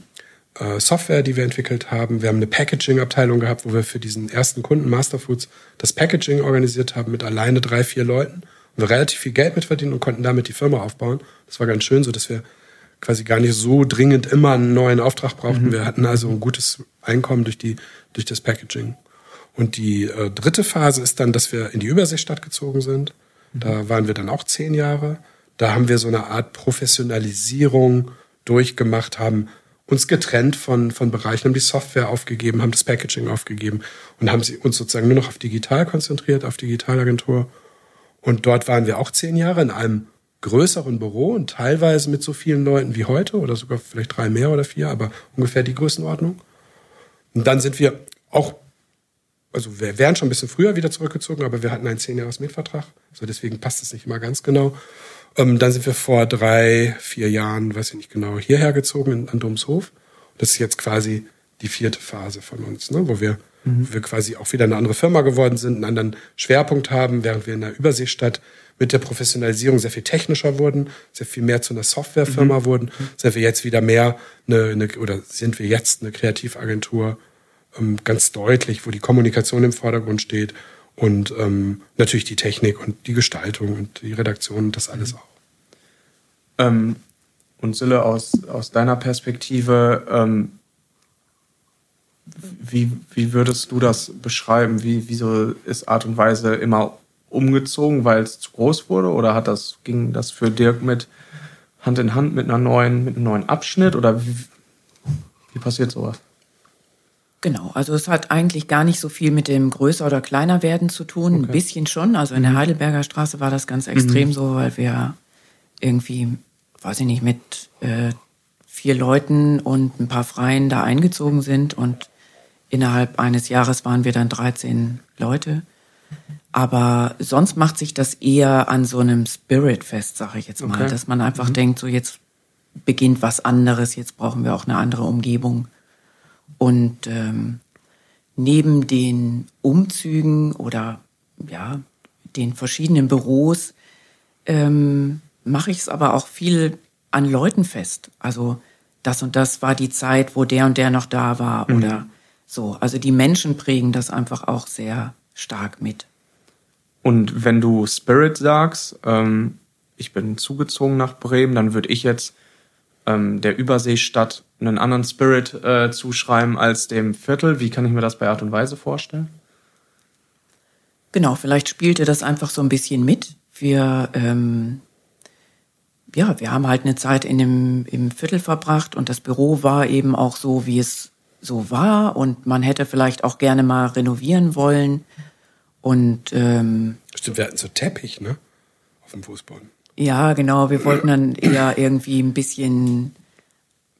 C: äh, Software, die wir entwickelt haben. Wir haben eine Packaging-Abteilung gehabt, wo wir für diesen ersten Kunden Masterfoods das Packaging organisiert haben mit alleine drei, vier Leuten. Und wir relativ viel Geld mitverdienen und konnten damit die Firma aufbauen. Das war ganz schön, so dass wir quasi gar nicht so dringend immer einen neuen Auftrag brauchten. Mhm. Wir hatten also ein gutes Einkommen durch, die, durch das Packaging. Und die äh, dritte Phase ist dann, dass wir in die Überseestadt gezogen sind. Da waren wir dann auch zehn Jahre. Da haben wir so eine Art Professionalisierung durchgemacht, haben uns getrennt von, von Bereichen, haben die Software aufgegeben, haben das Packaging aufgegeben und haben sie uns sozusagen nur noch auf digital konzentriert, auf Digitalagentur. Und dort waren wir auch zehn Jahre in einem größeren Büro und teilweise mit so vielen Leuten wie heute oder sogar vielleicht drei mehr oder vier, aber ungefähr die Größenordnung. Und dann sind wir auch also wir wären schon ein bisschen früher wieder zurückgezogen, aber wir hatten einen zehn Jahres Mietvertrag, so deswegen passt es nicht immer ganz genau. Ähm, dann sind wir vor drei, vier Jahren, weiß ich nicht genau, hierher gezogen in, an Domshof. Das ist jetzt quasi die vierte Phase von uns, ne, wo wir, mhm. wo wir quasi auch wieder eine andere Firma geworden sind, einen anderen Schwerpunkt haben, während wir in der Überseestadt mit der Professionalisierung sehr viel technischer wurden, sehr viel mehr zu einer Softwarefirma mhm. wurden, sind wir jetzt wieder mehr eine, eine oder sind wir jetzt eine Kreativagentur ähm, ganz deutlich, wo die Kommunikation im Vordergrund steht und ähm, natürlich die Technik und die Gestaltung und die Redaktion und das alles auch.
B: Ähm, und Sille, aus, aus deiner Perspektive, ähm, wie, wie würdest du das beschreiben? Wie, wieso ist Art und Weise immer umgezogen, weil es zu groß wurde? Oder hat das, ging das für Dirk mit Hand in Hand mit einer neuen, mit einem neuen Abschnitt? Oder wie, wie passiert sowas?
D: Genau, also es hat eigentlich gar nicht so viel mit dem größer oder kleiner werden zu tun, okay. ein bisschen schon. Also in der mhm. Heidelberger Straße war das ganz extrem mhm. so, weil wir irgendwie, weiß ich nicht, mit äh, vier Leuten und ein paar Freien da eingezogen sind und innerhalb eines Jahres waren wir dann 13 Leute. Aber sonst macht sich das eher an so einem Spirit fest, sage ich jetzt mal, okay. dass man einfach mhm. denkt, so jetzt beginnt was anderes, jetzt brauchen wir auch eine andere Umgebung. Und ähm, neben den Umzügen oder ja, den verschiedenen Büros ähm, mache ich es aber auch viel an Leuten fest. Also das und das war die Zeit, wo der und der noch da war mhm. oder so. Also die Menschen prägen das einfach auch sehr stark mit.
B: Und wenn du Spirit sagst, ähm, ich bin zugezogen nach Bremen, dann würde ich jetzt ähm, der Überseestadt einen anderen Spirit äh, zuschreiben als dem Viertel. Wie kann ich mir das bei Art und Weise vorstellen?
D: Genau, vielleicht spielte das einfach so ein bisschen mit. Wir, ähm, ja, wir haben halt eine Zeit in dem, im Viertel verbracht und das Büro war eben auch so, wie es so war und man hätte vielleicht auch gerne mal renovieren wollen. Und ähm,
C: Stimmt, wir hatten so Teppich, ne? Auf dem Fußboden.
D: Ja, genau. Wir wollten dann eher irgendwie ein bisschen,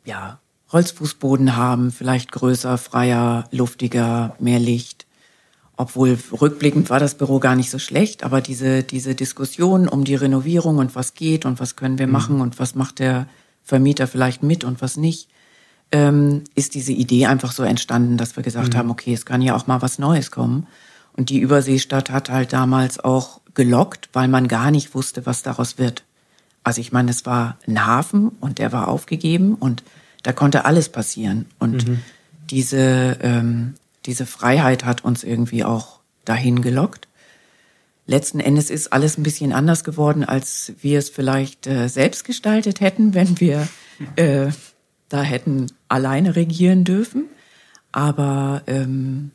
D: ja, Holzfußboden haben, vielleicht größer, freier, luftiger, mehr Licht. Obwohl rückblickend war das Büro gar nicht so schlecht, aber diese, diese Diskussion um die Renovierung und was geht und was können wir machen und was macht der Vermieter vielleicht mit und was nicht, ähm, ist diese Idee einfach so entstanden, dass wir gesagt haben, okay, es kann ja auch mal was Neues kommen. Und die Überseestadt hat halt damals auch gelockt, weil man gar nicht wusste, was daraus wird. Also ich meine, es war ein Hafen und der war aufgegeben und da konnte alles passieren. Und diese, ähm, diese Freiheit hat uns irgendwie auch dahin gelockt. Letzten Endes ist alles ein bisschen anders geworden, als wir es vielleicht äh, selbst gestaltet hätten, wenn wir äh, da hätten alleine regieren dürfen. Aber ähm,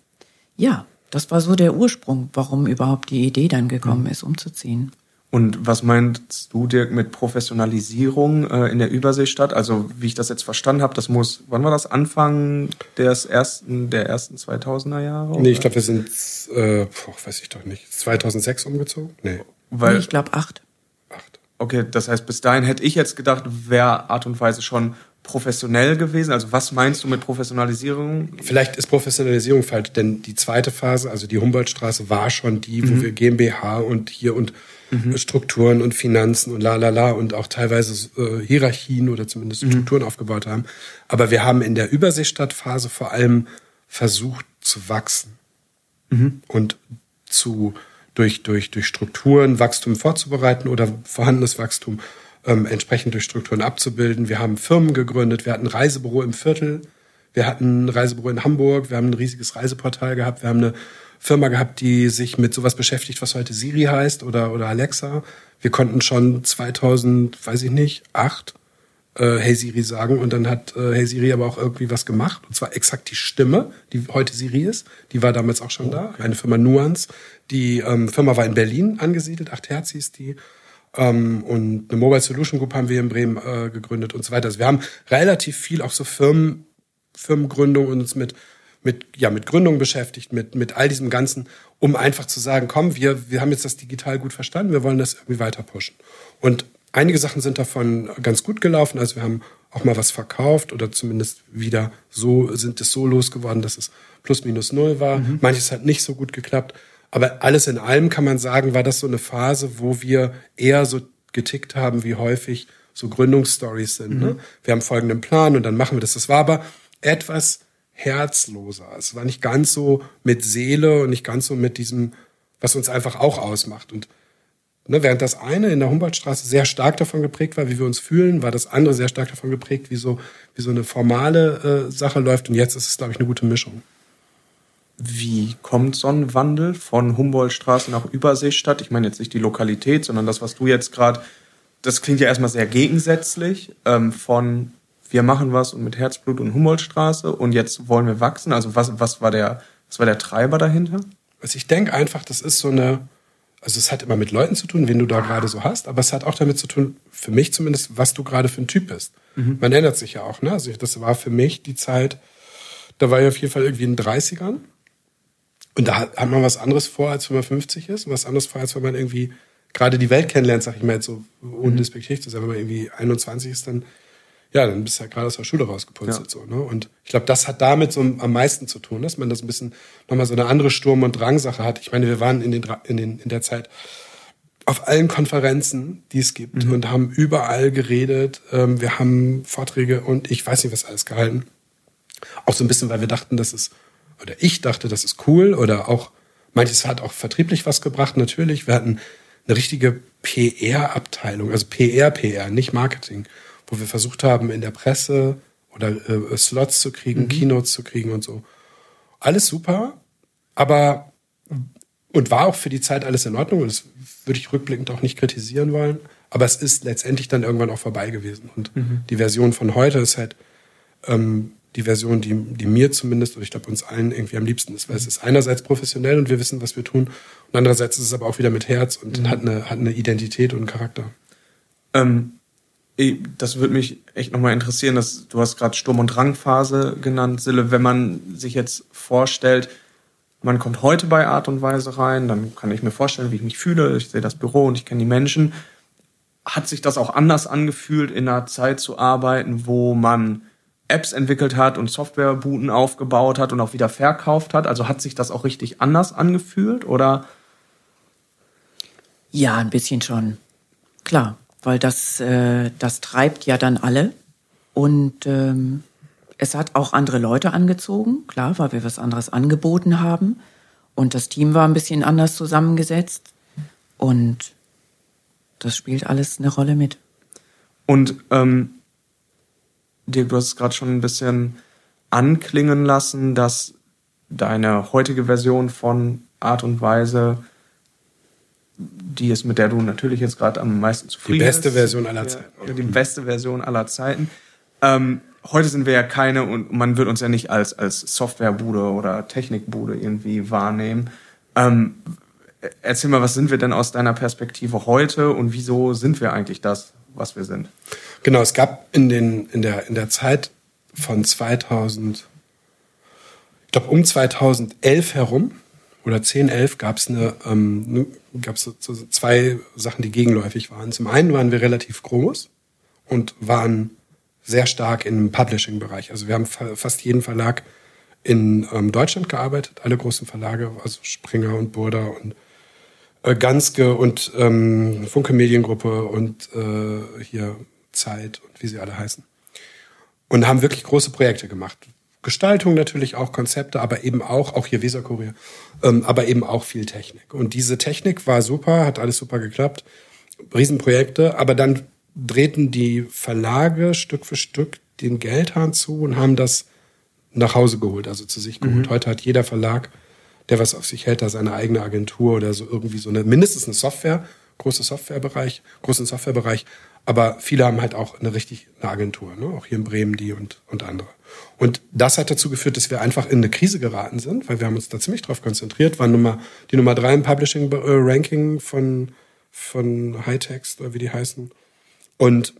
D: ja, das war so der Ursprung, warum überhaupt die Idee dann gekommen ist, umzuziehen.
B: Und was meinst du, Dirk, mit Professionalisierung äh, in der Überseestadt? Also, wie ich das jetzt verstanden habe, das muss, wann war das? Anfang des ersten, der ersten 2000er Jahre?
C: Nee, ich glaube, wir sind, äh, boah, weiß ich doch nicht, 2006 umgezogen? Nee,
B: Weil,
D: nee, ich glaube acht.
C: acht.
B: okay, das heißt, bis dahin hätte ich jetzt gedacht, wäre Art und Weise schon professionell gewesen. Also, was meinst du mit Professionalisierung?
C: Vielleicht ist Professionalisierung falsch, denn die zweite Phase, also die Humboldtstraße, war schon die, wo wir GmbH und hier und Strukturen und Finanzen und la la la und auch teilweise äh, Hierarchien oder zumindest Strukturen aufgebaut haben. Aber wir haben in der Überseestadtphase vor allem versucht zu wachsen und zu durch, durch, durch Strukturen Wachstum vorzubereiten oder vorhandenes Wachstum ähm, entsprechend durch Strukturen abzubilden. Wir haben Firmen gegründet, wir hatten ein Reisebüro im Viertel, wir hatten ein Reisebüro in Hamburg, wir haben ein riesiges Reiseportal gehabt, wir haben eine Firma gehabt, die sich mit sowas beschäftigt, was heute Siri heißt oder, oder Alexa. Wir konnten schon 2000, weiß ich nicht, acht äh, Hey Siri sagen. Und dann hat äh, Hey Siri aber auch irgendwie was gemacht. Und zwar exakt die Stimme, die heute Siri ist, die war damals auch schon da, eine Firma Nuance. Die ähm, Firma war in Berlin angesiedelt, 8 Herz hieß die. Ähm, und eine Mobile Solution Group haben wir in Bremen äh, gegründet und so weiter. Also wir haben relativ viel auch so Firmen, Firmengründung und uns mit mit, ja, mit Gründung beschäftigt, mit, mit all diesem Ganzen, um einfach zu sagen, komm, wir, wir haben jetzt das digital gut verstanden, wir wollen das irgendwie weiter pushen. Und einige Sachen sind davon ganz gut gelaufen. Also wir haben auch mal was verkauft oder zumindest wieder so, sind es so losgeworden, dass es plus minus null war. Manches hat nicht so gut geklappt. Aber alles in allem kann man sagen, war das so eine Phase, wo wir eher so getickt haben, wie häufig so Gründungsstories sind. Ne? Wir haben folgenden Plan und dann machen wir das. Das war aber etwas herzloser. Es war nicht ganz so mit Seele und nicht ganz so mit diesem, was uns einfach auch ausmacht. Und ne, während das eine in der Humboldtstraße sehr stark davon geprägt war, wie wir uns fühlen, war das andere sehr stark davon geprägt, wie so, wie so eine formale äh, Sache läuft. Und jetzt ist es, glaube ich, eine gute Mischung.
B: Wie kommt so ein Wandel von Humboldtstraße nach Überseestadt? Ich meine jetzt nicht die Lokalität, sondern das, was du jetzt gerade, das klingt ja erstmal sehr gegensätzlich ähm, von wir machen was und mit Herzblut und Humboldtstraße und jetzt wollen wir wachsen. Also was, was war der, was war der Treiber dahinter?
C: Also ich denke einfach, das ist so eine, also es hat immer mit Leuten zu tun, wen du da gerade so hast, aber es hat auch damit zu tun, für mich zumindest, was du gerade für ein Typ bist. Man ändert sich ja auch, ne? Also das war für mich die Zeit, da war ich auf jeden Fall irgendwie in den 30ern. Und da hat man was anderes vor, als wenn man 50 ist, was anderes vor, als wenn man irgendwie gerade die Welt kennenlernt, sag ich mal jetzt so undespektiv zu sein, wenn man irgendwie 21 ist, dann ja, dann bist du ja gerade aus der Schule rausgeputzelt. So, ne? Und ich glaube, das hat damit so am meisten zu tun, dass man das ein bisschen nochmal so eine andere Sturm- und Drangsache hat. Ich meine, wir waren in, den, in, den, in der Zeit auf allen Konferenzen, die es gibt und haben überall geredet. Ähm, wir haben Vorträge und ich weiß nicht, was alles gehalten. Auch so ein bisschen, weil wir dachten, das ist, oder ich dachte, das ist cool oder auch, manches hat auch vertrieblich was gebracht, natürlich. Wir hatten eine richtige PR-Abteilung, also PR, PR, nicht Marketing, wo wir versucht haben, in der Presse oder äh, Slots zu kriegen, Keynotes zu kriegen und so. Alles super, aber und war auch für die Zeit alles in Ordnung das würde ich rückblickend auch nicht kritisieren wollen. Aber es ist letztendlich dann irgendwann auch vorbei gewesen. Und mhm. die Version von heute ist halt ähm, die Version, die, die mir zumindest, oder ich glaube uns allen irgendwie am liebsten ist, weil es ist einerseits professionell und wir wissen, was wir tun, und andererseits ist es aber auch wieder mit Herz und mhm. hat, eine, hat eine Identität und einen Charakter.
B: Ähm, das würde mich echt nochmal interessieren, dass du hast gerade Sturm- und Drangphase genannt, Sille. Wenn man sich jetzt vorstellt, man kommt heute bei Art und Weise rein, dann kann ich mir vorstellen, wie ich mich fühle. Ich sehe das Büro und ich kenne die Menschen. Hat sich das auch anders angefühlt, in einer Zeit zu arbeiten, wo man Apps entwickelt hat und Softwarebooten aufgebaut hat und auch wieder verkauft hat? Also hat sich das auch richtig anders angefühlt oder?
D: Ja, ein bisschen schon. Klar, weil das, äh, das treibt ja dann alle. Und ähm, es hat auch andere Leute angezogen, klar, weil wir was anderes angeboten haben. Und das Team war ein bisschen anders zusammengesetzt. Und das spielt alles eine Rolle mit.
B: Und ähm, Dirk, du hast es gerade schon ein bisschen anklingen lassen, dass deine heutige Version von Art und Weise die ist, mit der du natürlich jetzt gerade am meisten zufrieden
C: bist. Die beste
B: ist.
C: Version aller Zeiten.
B: Ja, die beste Version aller Zeiten. Ähm, heute sind wir ja keine und man wird uns ja nicht als, als Softwarebude oder Technikbude irgendwie wahrnehmen. Ähm, erzähl mal, was sind wir denn aus deiner Perspektive heute und wieso sind wir eigentlich das, was wir sind?
C: Genau, es gab in, den, in, der, in der Zeit von 2000, ich glaube um 2011 herum, oder 10, 11 gab es ähm, gab's so, so zwei Sachen, die gegenläufig waren. Zum einen waren wir relativ groß und waren sehr stark im Publishing-Bereich. Also wir haben fast jeden Verlag in ähm, Deutschland gearbeitet, alle großen Verlage, also Springer und Burda und äh, Ganske und ähm, Funke Mediengruppe und äh, hier Zeit und wie sie alle heißen. Und haben wirklich große Projekte gemacht. Gestaltung natürlich auch, Konzepte, aber eben auch, auch hier Weserkurier, ähm, aber eben auch viel Technik. Und diese Technik war super, hat alles super geklappt, Riesenprojekte, aber dann drehten die Verlage Stück für Stück den Geldhahn zu und haben das nach Hause geholt, also zu sich geholt. Mhm. Heute hat jeder Verlag, der was auf sich hält, da seine eigene Agentur oder so irgendwie so eine, mindestens eine Software, große Softwarebereich, großen Softwarebereich, aber viele haben halt auch eine richtig eine Agentur, ne? auch hier in Bremen die und, und andere. Und das hat dazu geführt, dass wir einfach in eine Krise geraten sind, weil wir haben uns da ziemlich drauf konzentriert, waren Nummer, die Nummer drei im Publishing-Ranking von, von Hightext oder wie die heißen. Und,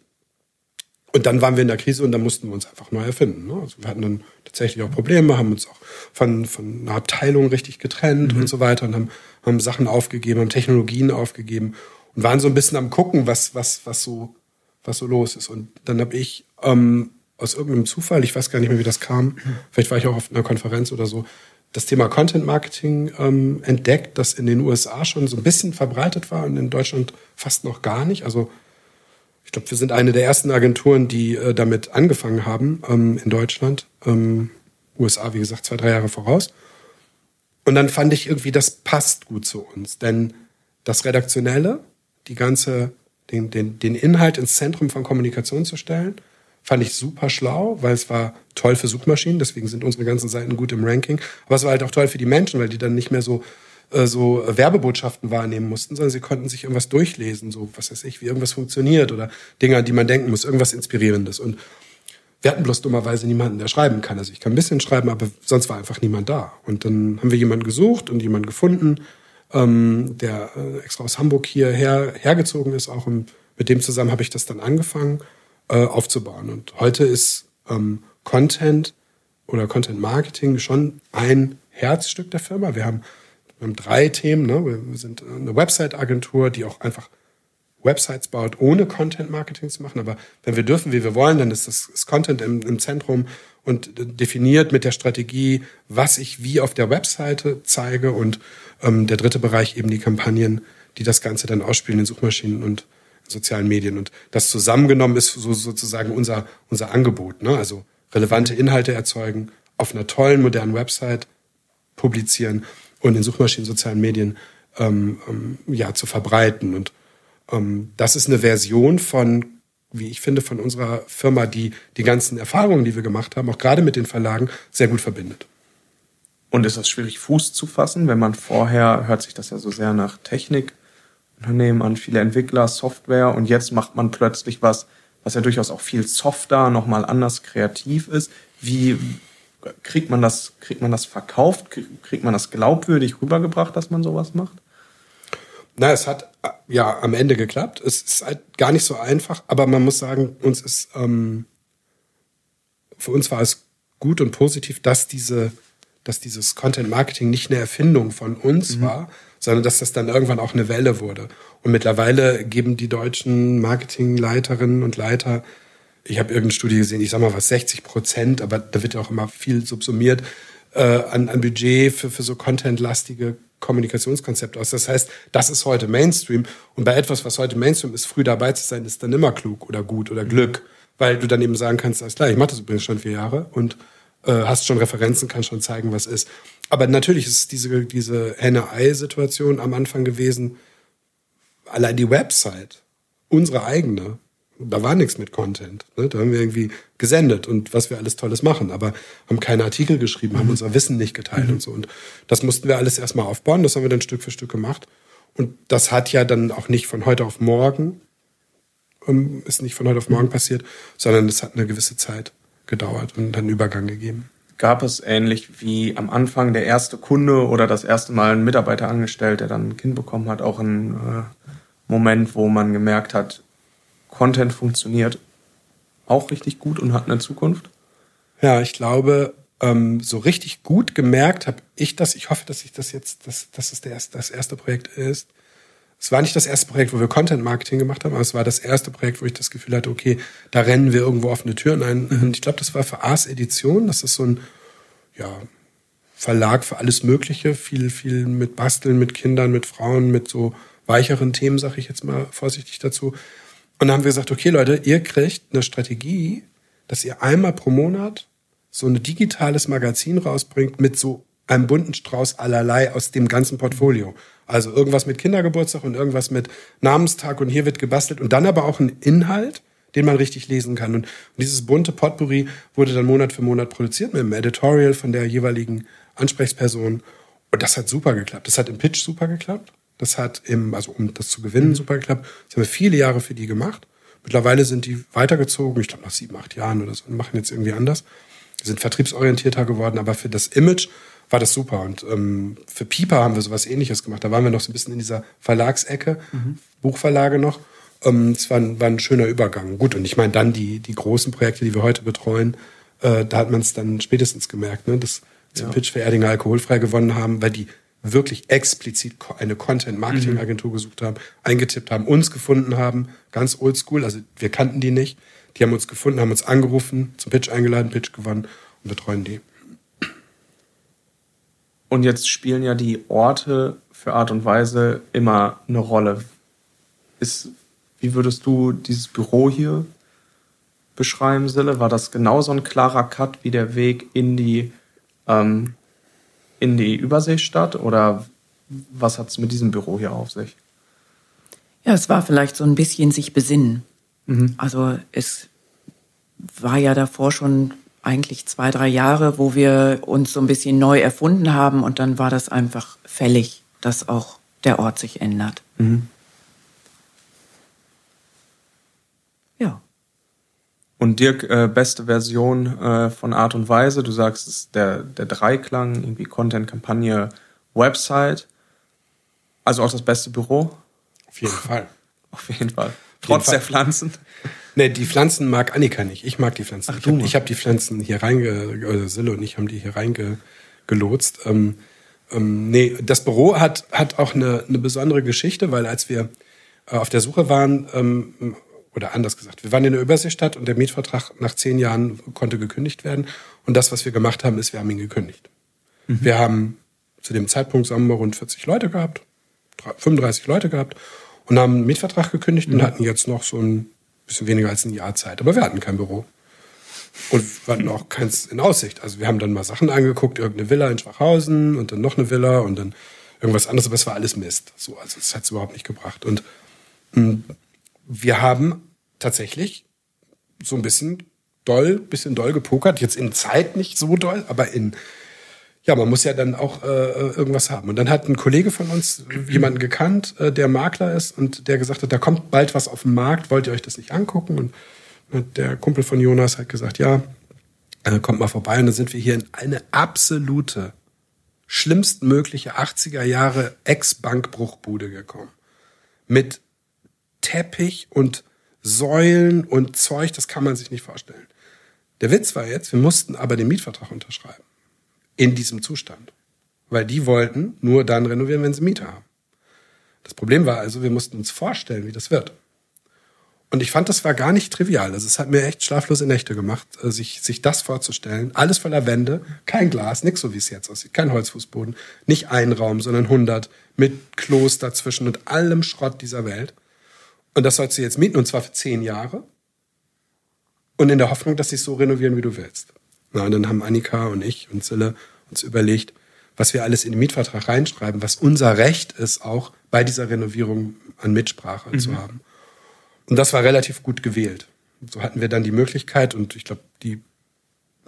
C: und dann waren wir in der Krise und dann mussten wir uns einfach neu erfinden. Ne? Also wir hatten dann tatsächlich auch Probleme, haben uns auch von, von einer Abteilung richtig getrennt mhm. und so weiter und haben, haben Sachen aufgegeben, haben Technologien aufgegeben und waren so ein bisschen am gucken, was, was, was so, was so los ist. Und dann habe ich ähm, aus irgendeinem Zufall, ich weiß gar nicht mehr, wie das kam, vielleicht war ich auch auf einer Konferenz oder so, das Thema Content Marketing ähm, entdeckt, das in den USA schon so ein bisschen verbreitet war und in Deutschland fast noch gar nicht. Also ich glaube, wir sind eine der ersten Agenturen, die äh, damit angefangen haben ähm, in Deutschland. Ähm, USA, wie gesagt, zwei, drei Jahre voraus. Und dann fand ich irgendwie, das passt gut zu uns. Denn das Redaktionelle, die ganze, den, den, den Inhalt ins Zentrum von Kommunikation zu stellen, fand ich super schlau, weil es war toll für Suchmaschinen, deswegen sind unsere ganzen Seiten gut im Ranking. Aber es war halt auch toll für die Menschen, weil die dann nicht mehr so äh, so Werbebotschaften wahrnehmen mussten, sondern sie konnten sich irgendwas durchlesen, so was weiß ich, wie irgendwas funktioniert oder Dinge, an die man denken muss, irgendwas Inspirierendes. Und wir hatten bloß dummerweise niemanden, der schreiben kann. Also ich kann ein bisschen schreiben, aber sonst war einfach niemand da. Und dann haben wir jemanden gesucht und jemanden gefunden, ähm, der äh, extra aus Hamburg hierher hergezogen ist. Auch im, mit dem zusammen habe ich das dann angefangen äh, aufzubauen. Und heute ist ähm, Content oder Content Marketing schon ein Herzstück der Firma. Wir haben, wir haben drei Themen. Ne? Wir sind eine Website-Agentur, die auch einfach Websites baut, ohne Content Marketing zu machen. Aber wenn wir dürfen, wie wir wollen, dann ist das ist Content im, im Zentrum und definiert mit der Strategie, was ich wie auf der Webseite zeige. Und ähm, der dritte Bereich eben die Kampagnen, die das Ganze dann ausspielen in Suchmaschinen und sozialen Medien. Und das zusammengenommen ist so sozusagen unser, unser Angebot. Ne? Also relevante Inhalte erzeugen, auf einer tollen, modernen Website publizieren und in Suchmaschinen, sozialen Medien ähm, ähm, ja, zu verbreiten. Und ähm, das ist eine Version von, wie ich finde, von unserer Firma, die die ganzen Erfahrungen, die wir gemacht haben, auch gerade mit den Verlagen, sehr gut verbindet.
B: Und ist das schwierig, Fuß zu fassen, wenn man vorher, hört sich das ja so sehr nach Technik Unternehmen an, viele Entwickler, Software und jetzt macht man plötzlich was, was ja durchaus auch viel softer, nochmal anders kreativ ist. Wie kriegt man das, kriegt man das verkauft? Kriegt man das glaubwürdig rübergebracht, dass man sowas macht?
C: Na, es hat äh, ja am Ende geklappt. Es ist halt gar nicht so einfach, aber man muss sagen, uns ist ähm, für uns war es gut und positiv, dass diese, dass dieses Content Marketing nicht eine Erfindung von uns mhm. war, sondern dass das dann irgendwann auch eine Welle wurde. Und mittlerweile geben die deutschen Marketingleiterinnen und Leiter, ich habe irgendeine Studie gesehen, ich sag mal was, 60 Prozent, aber da wird ja auch immer viel subsumiert, äh, an, an Budget für, für so contentlastige Kommunikationskonzepte aus. Das heißt, das ist heute Mainstream. Und bei etwas, was heute Mainstream ist, früh dabei zu sein, ist dann immer klug oder gut oder Glück. Weil du dann eben sagen kannst, alles klar, ich mache das übrigens schon vier Jahre und äh, hast schon Referenzen, kannst schon zeigen, was ist. Aber natürlich ist es diese, diese Henne-Ei-Situation am Anfang gewesen. Allein die Website, unsere eigene, da war nichts mit Content. Ne? Da haben wir irgendwie gesendet und was wir alles Tolles machen, aber haben keine Artikel geschrieben, haben mhm. unser Wissen nicht geteilt mhm. und so. Und das mussten wir alles erstmal aufbauen. Das haben wir dann Stück für Stück gemacht. Und das hat ja dann auch nicht von heute auf morgen, ähm, ist nicht von heute auf morgen passiert, sondern es hat eine gewisse Zeit gedauert und dann einen Übergang gegeben.
B: Gab es ähnlich wie am Anfang der erste Kunde oder das erste Mal ein Mitarbeiter angestellt, der dann ein Kind bekommen hat, auch einen äh, Moment, wo man gemerkt hat, Content funktioniert auch richtig gut und hat eine Zukunft?
C: Ja, ich glaube, ähm, so richtig gut gemerkt habe ich das. Ich hoffe, dass ich das jetzt, dass, dass es der erste, das erste Projekt ist. Es war nicht das erste Projekt, wo wir Content Marketing gemacht haben, aber es war das erste Projekt, wo ich das Gefühl hatte, okay, da rennen wir irgendwo offene Türen ein. Mhm. Und ich glaube, das war für Ars Edition. Das ist so ein ja, Verlag für alles Mögliche. Viel, viel mit Basteln, mit Kindern, mit Frauen, mit so weicheren Themen, sage ich jetzt mal vorsichtig dazu. Und dann haben wir gesagt, okay Leute, ihr kriegt eine Strategie, dass ihr einmal pro Monat so ein digitales Magazin rausbringt mit so einem bunten Strauß allerlei aus dem ganzen Portfolio. Also irgendwas mit Kindergeburtstag und irgendwas mit Namenstag und hier wird gebastelt und dann aber auch ein Inhalt, den man richtig lesen kann. Und, dieses bunte Potpourri wurde dann Monat für Monat produziert mit einem Editorial von der jeweiligen Ansprechperson. Und das hat super geklappt. Das hat im Pitch super geklappt. Das hat im, also um das zu gewinnen, mhm. super geklappt. Das haben wir viele Jahre für die gemacht. Mittlerweile sind die weitergezogen, ich glaube nach sieben, acht Jahren oder so, und machen jetzt irgendwie anders. Die sind vertriebsorientierter geworden, aber für das Image war das super. Und ähm, für Pieper haben wir sowas ähnliches gemacht. Da waren wir noch so ein bisschen in dieser Verlagsecke, mhm. Buchverlage noch. Ähm, es war, ein, war ein schöner Übergang. Gut, und ich meine dann die, die großen Projekte, die wir heute betreuen, äh, da hat man es dann spätestens gemerkt, ne, dass zum ja. Pitch für Erdinger alkoholfrei gewonnen haben, weil die wirklich explizit eine Content-Marketing-Agentur mhm. gesucht haben, eingetippt haben, uns gefunden haben, ganz oldschool, also wir kannten die nicht. Die haben uns gefunden, haben uns angerufen, zum Pitch eingeladen, Pitch gewonnen und betreuen die.
B: Und jetzt spielen ja die Orte für Art und Weise immer eine Rolle. Ist, wie würdest du dieses Büro hier beschreiben, Sille? War das genauso ein klarer Cut wie der Weg in die ähm, in die Überseestadt oder was hat es mit diesem Büro hier auf sich?
D: Ja, es war vielleicht so ein bisschen sich besinnen. Mhm. Also es war ja davor schon eigentlich zwei, drei Jahre, wo wir uns so ein bisschen neu erfunden haben und dann war das einfach fällig, dass auch der Ort sich ändert. Mhm.
B: Und Dirk, äh, beste Version äh, von Art und Weise. Du sagst, es ist der, der Dreiklang, irgendwie Content, Kampagne, Website. Also auch das beste Büro.
C: Auf jeden Fall.
B: Auf jeden Fall. Trotz jeden der Fall. Pflanzen.
C: Nee, die Pflanzen mag Annika nicht. Ich mag die Pflanzen.
B: Ach,
C: ich habe hab die Pflanzen hier reinge, also Sille und ich haben die hier reingelotst. Ähm, ähm, nee, das Büro hat, hat auch eine, eine besondere Geschichte, weil als wir äh, auf der Suche waren, ähm, oder anders gesagt, wir waren in der Überseestadt und der Mietvertrag nach zehn Jahren konnte gekündigt werden. Und das, was wir gemacht haben, ist, wir haben ihn gekündigt. Mhm. Wir haben zu dem Zeitpunkt sagen wir rund 40 Leute gehabt, 35 Leute gehabt und haben einen Mietvertrag gekündigt mhm. und hatten jetzt noch so ein bisschen weniger als ein Jahr Zeit. Aber wir hatten kein Büro. Und wir hatten auch keins in Aussicht. Also wir haben dann mal Sachen angeguckt, irgendeine Villa in Schwachhausen und dann noch eine Villa und dann irgendwas anderes, aber es war alles Mist. So, also es hat es überhaupt nicht gebracht. Und mh, hm, wir haben tatsächlich so ein bisschen doll, bisschen doll gepokert. Jetzt in Zeit nicht so doll, aber in, ja, man muss ja dann auch äh, irgendwas haben. Und dann hat ein Kollege von uns jemanden gekannt, äh, der Makler ist und der gesagt hat, da kommt bald was auf den Markt, wollt ihr euch das nicht angucken? Und, und der Kumpel von Jonas hat gesagt, ja, äh, kommt mal vorbei. Und dann sind wir hier in eine absolute, schlimmstmögliche 80er Jahre Ex-Bankbruchbude gekommen. Mit Teppich und Säulen und Zeug, das kann man sich nicht vorstellen. Der Witz war jetzt, wir mussten aber den Mietvertrag unterschreiben in diesem Zustand. Weil die wollten nur dann renovieren, wenn sie Miete haben. Das Problem war also, wir mussten uns vorstellen, wie das wird. Und ich fand, das war gar nicht trivial. Also es hat mir echt schlaflose Nächte gemacht, äh, sich, sich das vorzustellen. Alles voller Wände, kein Glas, nix so wie es jetzt aussieht, kein Holzfußboden, nicht ein Raum, sondern 100 mit Klos dazwischen und allem Schrott dieser Welt. Und das sollst du jetzt mieten und zwar für zehn Jahre. Und in der Hoffnung, dass sie es so renovieren, wie du willst. Na, und dann haben Annika und ich und Zille uns überlegt, was wir alles in den Mietvertrag reinschreiben, was unser Recht ist, auch bei dieser Renovierung an Mitsprache mhm. zu haben. Und das war relativ gut gewählt. So hatten wir dann die Möglichkeit und ich glaube,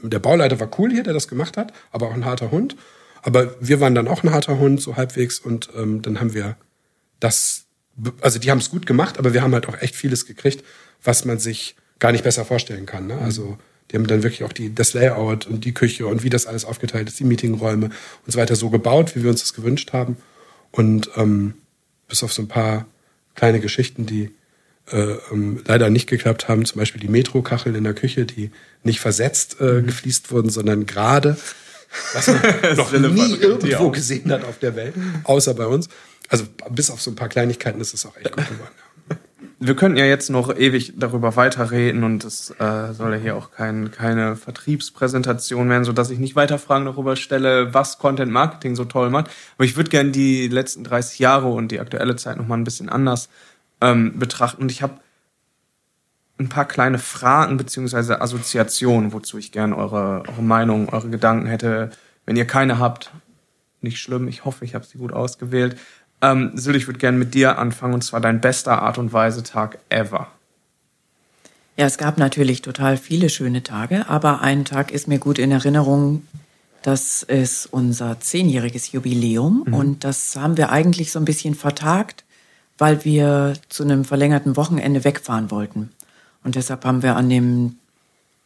C: der Bauleiter war cool hier, der das gemacht hat, aber auch ein harter Hund. Aber wir waren dann auch ein harter Hund, so halbwegs, und ähm, dann haben wir das, also die haben es gut gemacht, aber wir haben halt auch echt vieles gekriegt, was man sich gar nicht besser vorstellen kann. Ne? Also die haben dann wirklich auch die, das Layout und die Küche und wie das alles aufgeteilt ist, die Meetingräume und so weiter so gebaut, wie wir uns das gewünscht haben. Und ähm, bis auf so ein paar kleine Geschichten, die äh, ähm, leider nicht geklappt haben, zum Beispiel die Metrokacheln in der Küche, die nicht versetzt äh, mhm. gefliest wurden, sondern gerade, was man noch nie irgendwo gesehen hat auf der Welt, außer bei uns. Also bis auf so ein paar Kleinigkeiten ist es auch echt gut geworden
B: wir könnten ja jetzt noch ewig darüber weiterreden und es äh, soll ja hier auch kein, keine Vertriebspräsentation werden, sodass ich nicht weiter Fragen darüber stelle, was Content Marketing so toll macht. Aber ich würde gerne die letzten 30 Jahre und die aktuelle Zeit nochmal ein bisschen anders ähm, betrachten. Und ich habe ein paar kleine Fragen beziehungsweise Assoziationen, wozu ich gerne eure, eure Meinung, eure Gedanken hätte. Wenn ihr keine habt, nicht schlimm. Ich hoffe, ich habe sie gut ausgewählt. Ähm, Sil, ich würde gerne mit dir anfangen und zwar dein bester Art und Weise Tag ever.
D: Ja, es gab natürlich total viele schöne Tage, aber ein Tag ist mir gut in Erinnerung. Das ist unser zehnjähriges Jubiläum mhm. und das haben wir eigentlich so ein bisschen vertagt, weil wir zu einem verlängerten Wochenende wegfahren wollten. Und deshalb haben wir an dem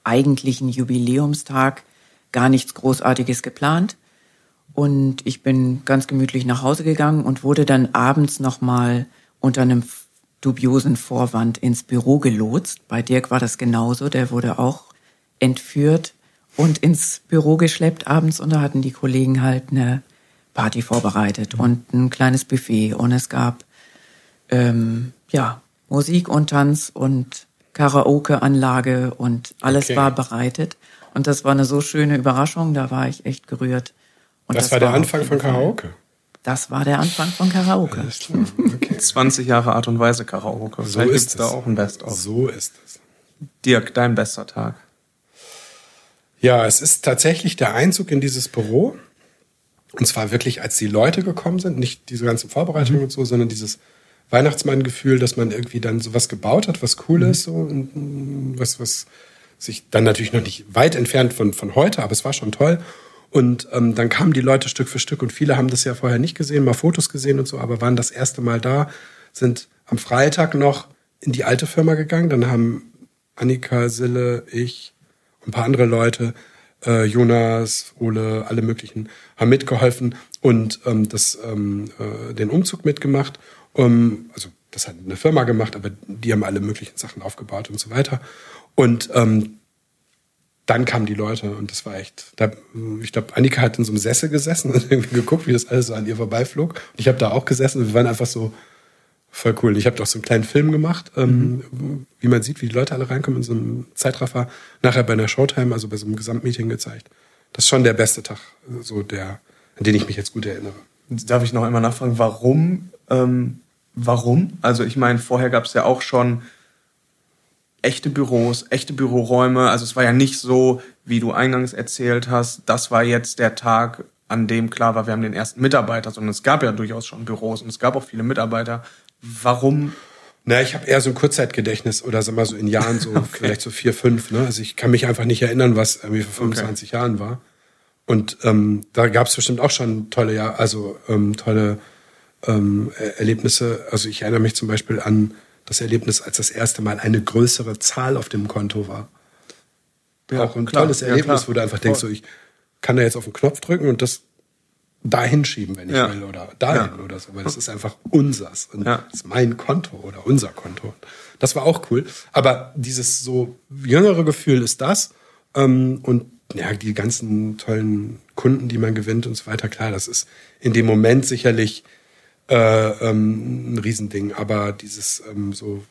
D: eigentlichen Jubiläumstag gar nichts Großartiges geplant, und ich bin ganz gemütlich nach Hause gegangen und wurde dann abends nochmal unter einem dubiosen Vorwand ins Büro gelotst. Bei Dirk war das genauso. Der wurde auch entführt und ins Büro geschleppt abends. Und da hatten die Kollegen halt eine Party vorbereitet und ein kleines Buffet. Und es gab ähm, ja Musik und Tanz und Karaoke-Anlage und alles okay. war bereitet. Und das war eine so schöne Überraschung. Da war ich echt gerührt.
C: Und das, das war der Anfang von Karaoke.
D: Das war der Anfang von Karaoke.
B: Okay. 20 Jahre Art und Weise Karaoke.
C: So Vielleicht ist
B: da auch ein Best-of.
C: So ist es.
B: Dirk, dein bester Tag.
C: Ja, es ist tatsächlich der Einzug in dieses Büro. Und zwar wirklich, als die Leute gekommen sind, nicht diese ganzen Vorbereitungen mhm. und so, sondern dieses Weihnachtsmann-Gefühl, dass man irgendwie dann sowas gebaut hat, was cool mhm. ist, so, und was, was sich dann natürlich noch nicht weit entfernt von, von heute, aber es war schon toll. Und ähm, dann kamen die Leute Stück für Stück und viele haben das ja vorher nicht gesehen, mal Fotos gesehen und so, aber waren das erste Mal da, sind am Freitag noch in die alte Firma gegangen. Dann haben Annika, Sille, ich und ein paar andere Leute, äh, Jonas, Ole, alle möglichen, haben mitgeholfen und ähm, das, ähm, äh, den Umzug mitgemacht. Um, also das hat eine Firma gemacht, aber die haben alle möglichen Sachen aufgebaut und so weiter. Und ähm, dann kamen die Leute und das war echt. Da, ich glaube, Annika hat in so einem Sessel gesessen und irgendwie geguckt, wie das alles so an ihr vorbeiflog. Und ich habe da auch gesessen und wir waren einfach so voll cool. Ich habe doch so einen kleinen Film gemacht, ähm, mhm. wie man sieht, wie die Leute alle reinkommen in so einem Zeitraffer. Nachher bei einer Showtime, also bei so einem Gesamtmeeting gezeigt. Das ist schon der beste Tag, so der, an den ich mich jetzt gut erinnere.
B: Darf ich noch einmal nachfragen, warum? Ähm, warum? Also ich meine, vorher gab es ja auch schon echte Büros, echte Büroräume. Also es war ja nicht so, wie du eingangs erzählt hast, das war jetzt der Tag, an dem klar war, wir haben den ersten Mitarbeiter, sondern es gab ja durchaus schon Büros und es gab auch viele Mitarbeiter. Warum?
C: Na, ich habe eher so ein Kurzzeitgedächtnis oder sag mal so in Jahren so okay. vielleicht so vier, fünf. Ne? Also ich kann mich einfach nicht erinnern, was irgendwie vor 25 okay. Jahren war. Und ähm, da gab es bestimmt auch schon tolle, ja, also ähm, tolle ähm, Erlebnisse. Also ich erinnere mich zum Beispiel an das Erlebnis, als das erste Mal eine größere Zahl auf dem Konto war. Ja, auch ein klar, tolles Erlebnis, ja, wo du einfach denkst, so, ich kann da jetzt auf den Knopf drücken und das dahin schieben, wenn ich ja. will, oder dahin oder so, weil das ist einfach unsers und das ist mein Konto oder unser Konto. Das war auch cool. Aber dieses so jüngere Gefühl ist das ähm, und ja, die ganzen tollen Kunden, die man gewinnt und so weiter, klar, das ist in dem Moment sicherlich äh, ähm, ein Riesending. Aber dieses ähm, so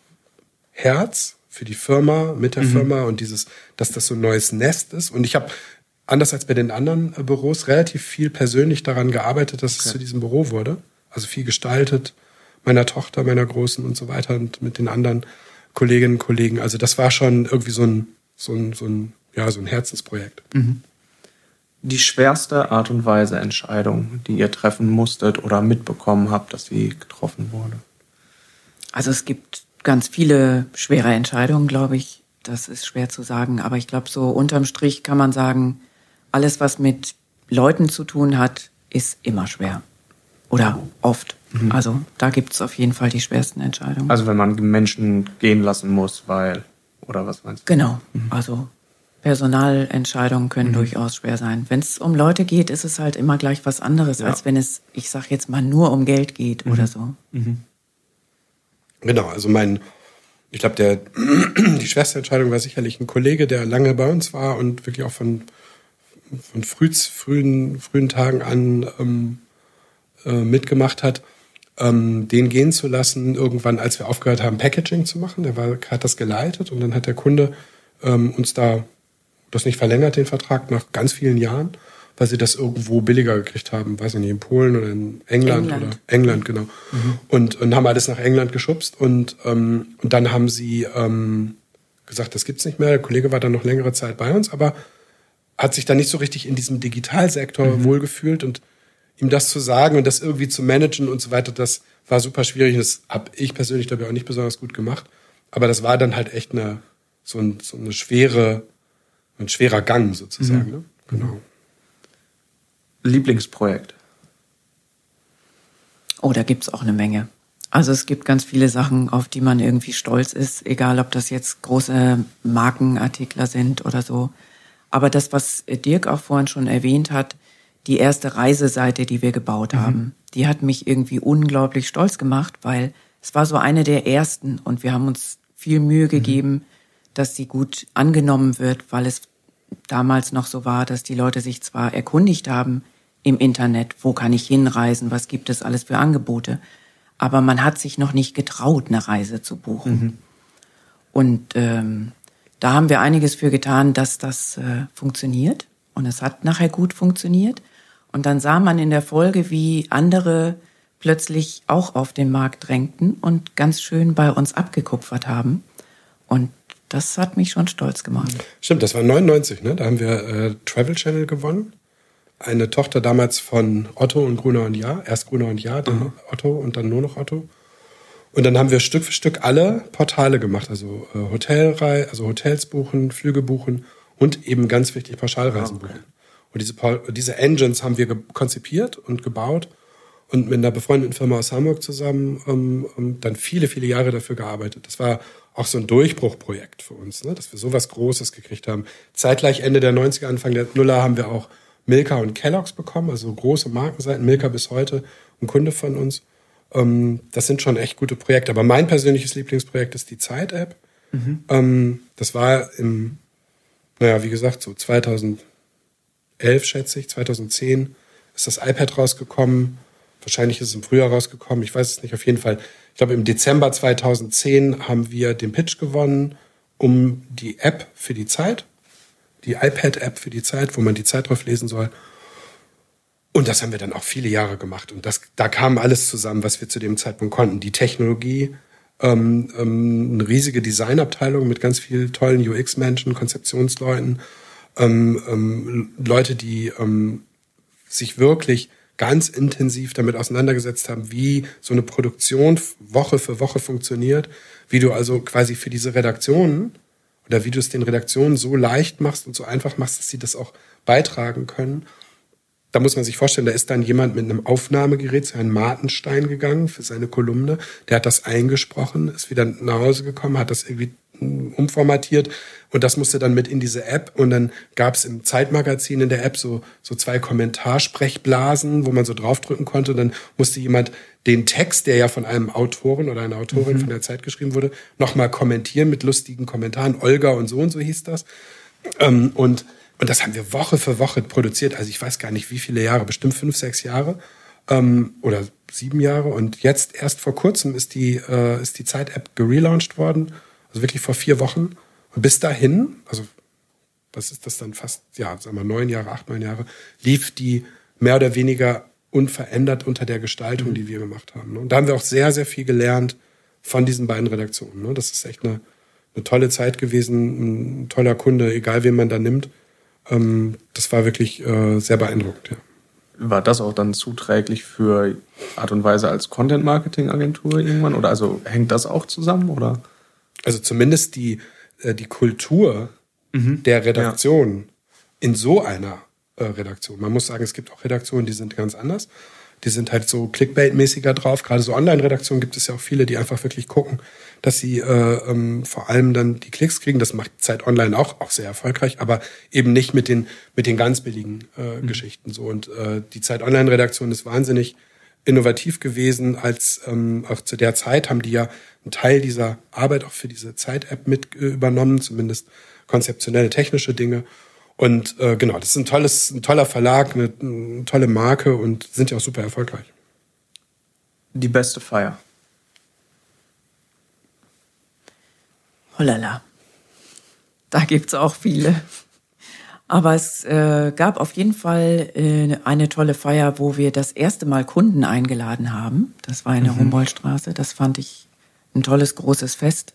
C: Herz für die Firma, mit der mhm. Firma und dieses, dass das so ein neues Nest ist. Und ich habe, anders als bei den anderen äh, Büros, relativ viel persönlich daran gearbeitet, dass okay. es zu diesem Büro wurde. Also viel gestaltet, meiner Tochter, meiner Großen und so weiter und mit den anderen Kolleginnen und Kollegen. Also das war schon irgendwie so ein, so ein, so ein ja, so ein Herzensprojekt. Mhm.
B: Die schwerste Art und Weise Entscheidung, die ihr treffen musstet oder mitbekommen habt, dass sie getroffen wurde?
D: Also es gibt ganz viele schwere Entscheidungen, glaube ich. Das ist schwer zu sagen. Aber ich glaube, so unterm Strich kann man sagen, alles, was mit Leuten zu tun hat, ist immer schwer. Oder oft. Mhm. Also da gibt es auf jeden Fall die schwersten Entscheidungen.
B: Also wenn man Menschen gehen lassen muss, weil, oder was meinst
D: du? Genau. Mhm. Also Personalentscheidungen können mhm. durchaus schwer sein. Wenn es um Leute geht, ist es halt immer gleich was anderes, ja. als wenn es, ich sag jetzt mal, nur um Geld geht mhm. oder so. Mhm.
C: Genau, also mein, ich glaube, der die schwerste Entscheidung war sicherlich ein Kollege, der lange bei uns war und wirklich auch von, von früh, frühen, frühen Tagen an ähm, äh, mitgemacht hat, ähm, den gehen zu lassen, irgendwann, als wir aufgehört haben, Packaging zu machen. Der war, hat das geleitet und dann hat der Kunde ähm, uns da das nicht verlängert, den Vertrag, nach ganz vielen Jahren, weil sie das irgendwo billiger gekriegt haben, weiß ich nicht, in Polen oder in England, England. oder England, genau. Mhm. Und, und haben alles nach England geschubst und, ähm, und dann haben sie ähm, gesagt, das gibt's nicht mehr. Der Kollege war dann noch längere Zeit bei uns, aber hat sich dann nicht so richtig in diesem Digitalsektor mhm. wohlgefühlt und ihm das zu sagen und das irgendwie zu managen und so weiter, das war super schwierig. Das habe ich persönlich, glaube ich, auch nicht besonders gut gemacht. Aber das war dann halt echt eine, so, ein, so eine schwere ein schwerer Gang sozusagen. Mhm. Ne? Genau.
B: Lieblingsprojekt?
D: Oh, da gibt's auch eine Menge. Also es gibt ganz viele Sachen, auf die man irgendwie stolz ist, egal ob das jetzt große Markenartikler sind oder so. Aber das, was Dirk auch vorhin schon erwähnt hat, die erste Reiseseite, die wir gebaut mhm. haben, die hat mich irgendwie unglaublich stolz gemacht, weil es war so eine der ersten und wir haben uns viel Mühe mhm. gegeben, mhm dass sie gut angenommen wird, weil es damals noch so war, dass die Leute sich zwar erkundigt haben im Internet, wo kann ich hinreisen, was gibt es alles für Angebote, aber man hat sich noch nicht getraut, eine Reise zu buchen. Mhm. Und ähm, da haben wir einiges für getan, dass das äh, funktioniert. Und es hat nachher gut funktioniert. Und dann sah man in der Folge, wie andere plötzlich auch auf den Markt drängten und ganz schön bei uns abgekupfert haben. Und das hat mich schon stolz gemacht.
C: Stimmt, das war 99, ne? Da haben wir äh, Travel Channel gewonnen. Eine Tochter damals von Otto und Gruner und Ja. Erst Gruner und Ja, dann mhm. Otto und dann nur noch Otto. Und dann haben wir Stück für Stück alle Portale gemacht, also äh, Hotelrei, also Hotels buchen, Flüge buchen und eben ganz wichtig Pauschalreisen ah, okay. buchen. Und diese, diese Engines haben wir konzipiert und gebaut und mit einer befreundeten Firma aus Hamburg zusammen ähm, ähm, dann viele, viele Jahre dafür gearbeitet. Das war auch so ein Durchbruchprojekt für uns, ne? dass wir sowas Großes gekriegt haben. Zeitgleich Ende der 90er, Anfang der Nuller haben wir auch Milka und Kellogg's bekommen, also große Markenseiten. Milka bis heute ein Kunde von uns. Ähm, das sind schon echt gute Projekte. Aber mein persönliches Lieblingsprojekt ist die Zeit-App. Mhm. Ähm, das war im, naja, wie gesagt, so 2011 schätze ich, 2010 ist das iPad rausgekommen. Wahrscheinlich ist es im Frühjahr rausgekommen. Ich weiß es nicht. Auf jeden Fall ich glaube, im Dezember 2010 haben wir den Pitch gewonnen um die App für die Zeit, die iPad-App für die Zeit, wo man die Zeit drauf lesen soll. Und das haben wir dann auch viele Jahre gemacht. Und das, da kam alles zusammen, was wir zu dem Zeitpunkt konnten. Die Technologie, ähm, ähm, eine riesige Designabteilung mit ganz vielen tollen UX-Menschen, Konzeptionsleuten, ähm, ähm, Leute, die ähm, sich wirklich ganz intensiv damit auseinandergesetzt haben, wie so eine Produktion Woche für Woche funktioniert, wie du also quasi für diese Redaktionen oder wie du es den Redaktionen so leicht machst und so einfach machst, dass sie das auch beitragen können. da muss man sich vorstellen, da ist dann jemand mit einem Aufnahmegerät zu Herrn Martenstein gegangen für seine Kolumne. Der hat das eingesprochen, ist wieder nach Hause gekommen, hat das irgendwie umformatiert und das musste dann mit in diese App und dann gab es im Zeitmagazin in der App so, so zwei Kommentarsprechblasen, wo man so draufdrücken konnte. Und dann musste jemand den Text, der ja von einem Autoren oder einer Autorin mhm. von der Zeit geschrieben wurde, nochmal kommentieren mit lustigen Kommentaren. Olga und so und so hieß das. Ähm, und und das haben wir Woche für Woche produziert. Also ich weiß gar nicht, wie viele Jahre, bestimmt fünf, sechs Jahre ähm, oder sieben Jahre. Und jetzt erst vor kurzem ist die, äh, ist die Zeit-App gelauncht worden. Also wirklich vor vier Wochen. Und bis dahin, also was ist das dann fast, ja, sagen wir neun Jahre, acht, neun Jahre, lief die mehr oder weniger unverändert unter der Gestaltung, die wir gemacht haben. Ne? Und da haben wir auch sehr, sehr viel gelernt von diesen beiden Redaktionen. Ne? Das ist echt eine, eine tolle Zeit gewesen, ein toller Kunde, egal wen man da nimmt. Ähm, das war wirklich äh, sehr beeindruckend. Ja.
B: War das auch dann zuträglich für Art und Weise als Content-Marketing-Agentur irgendwann? Oder also hängt das auch zusammen? Oder?
C: Also zumindest die, äh, die Kultur mhm. der Redaktion ja. in so einer äh, Redaktion. Man muss sagen, es gibt auch Redaktionen, die sind ganz anders die sind halt so Clickbait-mäßiger drauf. Gerade so Online-Redaktionen gibt es ja auch viele, die einfach wirklich gucken, dass sie äh, ähm, vor allem dann die Klicks kriegen. Das macht Zeit Online auch, auch sehr erfolgreich, aber eben nicht mit den, mit den ganz billigen äh, mhm. Geschichten. So. Und äh, die Zeit Online-Redaktion ist wahnsinnig innovativ gewesen, als ähm, auch zu der Zeit haben die ja einen Teil dieser Arbeit auch für diese Zeit-App mit äh, übernommen, zumindest konzeptionelle, technische Dinge. Und äh, genau, das ist ein tolles, ein toller Verlag, eine, eine tolle Marke und sind ja auch super erfolgreich.
B: Die beste Feier.
D: Hollala. Da gibt's auch viele. Aber es äh, gab auf jeden Fall äh, eine tolle Feier, wo wir das erste Mal Kunden eingeladen haben. Das war in der mhm. Humboldtstraße. Das fand ich ein tolles, großes Fest.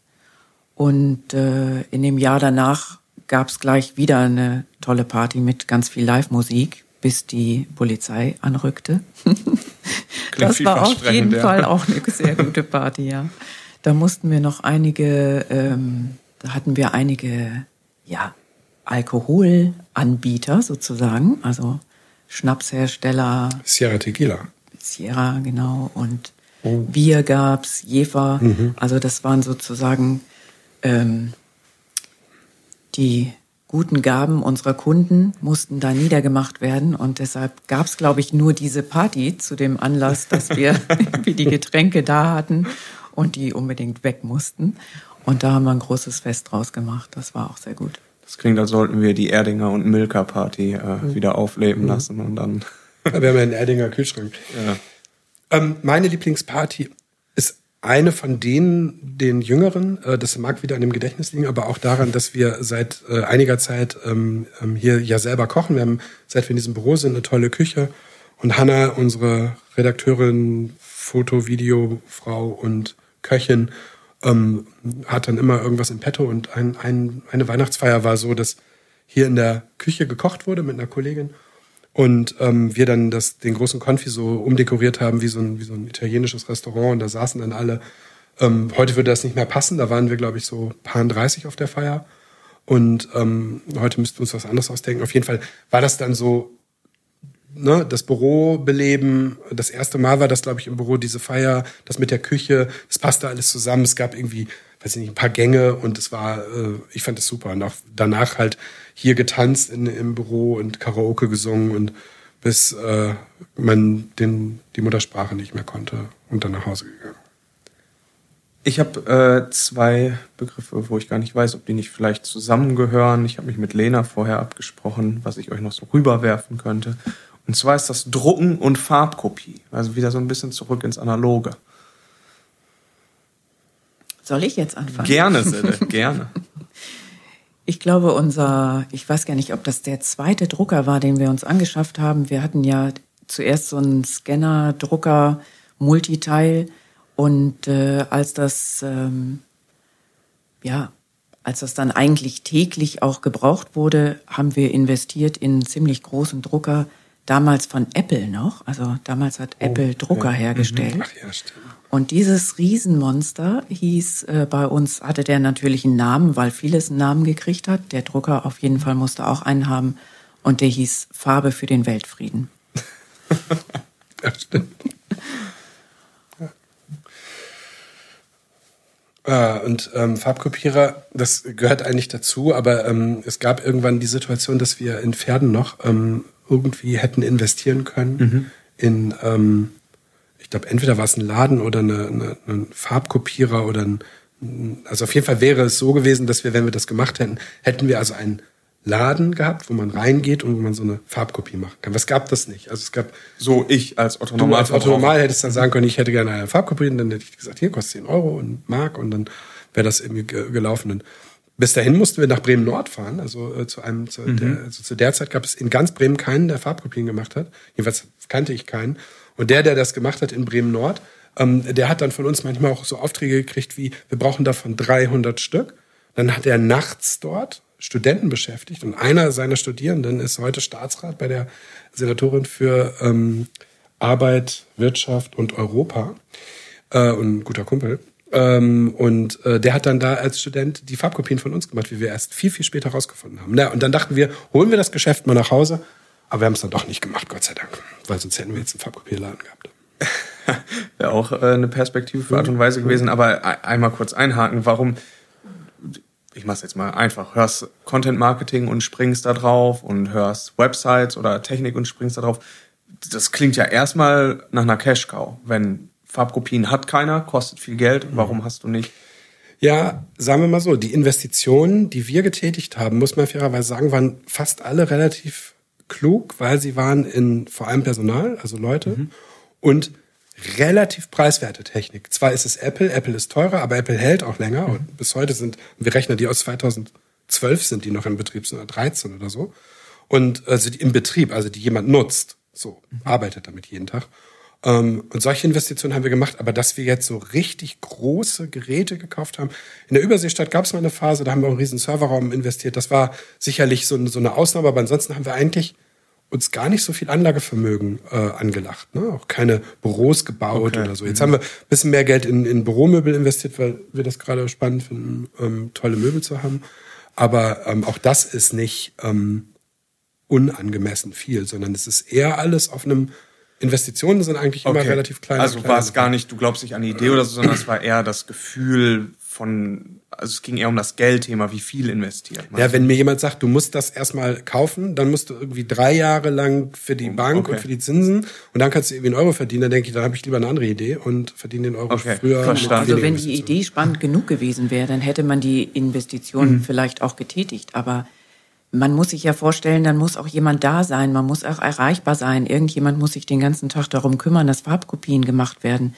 D: Und äh, in dem Jahr danach gab es gleich wieder eine tolle Party mit ganz viel Live-Musik, bis die Polizei anrückte. das war auf jeden ja. Fall auch eine sehr gute Party, ja. Da mussten wir noch einige, ähm, da hatten wir einige, ja, Alkoholanbieter sozusagen, also Schnapshersteller.
C: Sierra Tequila.
D: Sierra, genau. Und oh. Bier gab's, Jefer. Mhm. Also das waren sozusagen ähm, die guten Gaben unserer Kunden mussten da niedergemacht werden und deshalb gab es, glaube ich, nur diese Party zu dem Anlass, dass wir wie die Getränke da hatten und die unbedingt weg mussten. Und da haben wir ein großes Fest draus gemacht. Das war auch sehr gut.
B: Das klingt, als sollten wir die Erdinger und Milka Party äh, mhm. wieder aufleben mhm. lassen und dann.
C: wir haben ja einen Erdinger Kühlschrank. Ja. Ähm, meine Lieblingsparty eine von denen, den Jüngeren, äh, das mag wieder an dem Gedächtnis liegen, aber auch daran, dass wir seit äh, einiger Zeit ähm, ähm, hier ja selber kochen. Wir haben, seit wir in diesem Büro sind, eine tolle Küche. Und Hanna, unsere Redakteurin, Foto, Video, Frau und Köchin, ähm, hat dann immer irgendwas im Petto. Und ein, ein, eine Weihnachtsfeier war so, dass hier in der Küche gekocht wurde mit einer Kollegin und ähm, wir dann das, den großen Konfi so umdekoriert haben wie so, ein, wie so ein italienisches Restaurant und da saßen dann alle. Ähm, heute würde das nicht mehr passen, da waren wir, glaube ich, so paar 30 auf der Feier. Und ähm, heute müssten wir uns was anderes ausdenken. Auf jeden Fall war das dann so, ne, das Büro beleben. Das erste Mal war das, glaube ich, im Büro diese Feier, das mit der Küche, das passte alles zusammen. Es gab irgendwie, weiß ich nicht, ein paar Gänge und es war, äh, ich fand es super. Und auch danach halt hier getanzt in, im Büro und Karaoke gesungen und bis äh, man den, die Muttersprache nicht mehr konnte und dann nach Hause gegangen.
B: Ich habe äh, zwei Begriffe, wo ich gar nicht weiß, ob die nicht vielleicht zusammengehören. Ich habe mich mit Lena vorher abgesprochen, was ich euch noch so rüberwerfen könnte. Und zwar ist das Drucken und Farbkopie. Also wieder so ein bisschen zurück ins Analoge.
D: Soll ich jetzt anfangen?
B: Gerne, Sille, gerne.
D: Ich glaube, unser, ich weiß gar nicht, ob das der zweite Drucker war, den wir uns angeschafft haben. Wir hatten ja zuerst so einen Scanner-Drucker, Multiteil. Und äh, als das, ähm, ja, als das dann eigentlich täglich auch gebraucht wurde, haben wir investiert in einen ziemlich großen Drucker, damals von Apple noch. Also damals hat oh, Apple Drucker ja. hergestellt. Mhm. Ach ja, stimmt. Und dieses Riesenmonster hieß äh, bei uns, hatte der natürlich einen Namen, weil vieles einen Namen gekriegt hat. Der Drucker auf jeden Fall musste auch einen haben. Und der hieß Farbe für den Weltfrieden.
C: ja, stimmt. Ah, und ähm, Farbkopierer, das gehört eigentlich dazu, aber ähm, es gab irgendwann die Situation, dass wir in Pferden noch ähm, irgendwie hätten investieren können mhm. in, ähm, ich glaube, entweder war es ein Laden oder eine, eine, ein Farbkopierer oder ein, also auf jeden Fall wäre es so gewesen, dass wir, wenn wir das gemacht hätten, hätten wir also einen Laden gehabt, wo man reingeht und wo man so eine Farbkopie machen kann. Was gab das nicht? Also es gab
B: so ich als Otto
C: Normal. als Otto Normal hättest dann sagen können, ich hätte gerne eine Farbkopie und dann hätte ich gesagt, hier kostet 10 Euro und Mark und dann wäre das irgendwie gelaufen. Und bis dahin mussten wir nach Bremen Nord fahren. Also äh, zu einem zu, mhm. der, also zu der Zeit gab es in ganz Bremen keinen, der Farbkopien gemacht hat. Jedenfalls kannte ich keinen. Und der, der das gemacht hat in Bremen Nord, ähm, der hat dann von uns manchmal auch so Aufträge gekriegt wie, wir brauchen davon 300 Stück. Dann hat er nachts dort Studenten beschäftigt und einer seiner Studierenden ist heute Staatsrat bei der Senatorin für ähm, Arbeit, Wirtschaft und Europa äh, und ein guter Kumpel. Ähm, und äh, der hat dann da als Student die Farbkopien von uns gemacht, wie wir erst viel, viel später rausgefunden haben. Na, und dann dachten wir, holen wir das Geschäft mal nach Hause, aber wir haben es dann doch nicht gemacht, Gott sei Dank, weil sonst hätten wir jetzt einen Farbkopierladen gehabt.
B: Wäre auch äh, eine Perspektive für Art und Weise gewesen, aber einmal kurz einhaken, warum ich mach's jetzt mal einfach, hörst Content Marketing und springst da drauf und hörst Websites oder Technik und springst da drauf. Das klingt ja erstmal nach einer Cash Cow. Wenn Farbkopien hat keiner, kostet viel Geld, warum hast du nicht?
C: Ja, sagen wir mal so, die Investitionen, die wir getätigt haben, muss man fairerweise sagen, waren fast alle relativ klug, weil sie waren in vor allem Personal, also Leute, mhm. und relativ preiswerte Technik. Zwar ist es Apple, Apple ist teurer, aber Apple hält auch länger. Mhm. Und bis heute sind, wir rechnen die aus 2012 sind die noch in Betrieb, sind oder 13 oder so. Und also die im Betrieb, also die jemand nutzt, so mhm. arbeitet damit jeden Tag. Ähm, und solche Investitionen haben wir gemacht, aber dass wir jetzt so richtig große Geräte gekauft haben. In der Überseestadt gab es mal eine Phase, da haben wir auch einen riesen Serverraum investiert. Das war sicherlich so, eine Ausnahme, aber ansonsten haben wir eigentlich uns gar nicht so viel Anlagevermögen äh, angelacht. Ne? Auch keine Büros gebaut okay. oder so. Jetzt mhm. haben wir ein bisschen mehr Geld in, in Büromöbel investiert, weil wir das gerade spannend finden, ähm, tolle Möbel zu haben. Aber ähm, auch das ist nicht ähm, unangemessen viel, sondern es ist eher alles auf einem Investitionen sind eigentlich immer okay. relativ klein.
B: Also war es gar nicht, du glaubst nicht an die Idee oder so, sondern es war eher das Gefühl von also es ging eher um das Geldthema, wie viel investiert
C: man. Ja, wenn mir jemand sagt, du musst das erstmal kaufen, dann musst du irgendwie drei Jahre lang für die Bank okay. und für die Zinsen und dann kannst du irgendwie einen Euro verdienen, dann denke ich, dann habe ich lieber eine andere Idee und verdiene den Euro okay. früher.
D: Verstanden. Also wenn die Idee spannend genug gewesen wäre, dann hätte man die Investitionen mhm. vielleicht auch getätigt, aber man muss sich ja vorstellen, dann muss auch jemand da sein, man muss auch erreichbar sein. Irgendjemand muss sich den ganzen Tag darum kümmern, dass Farbkopien gemacht werden.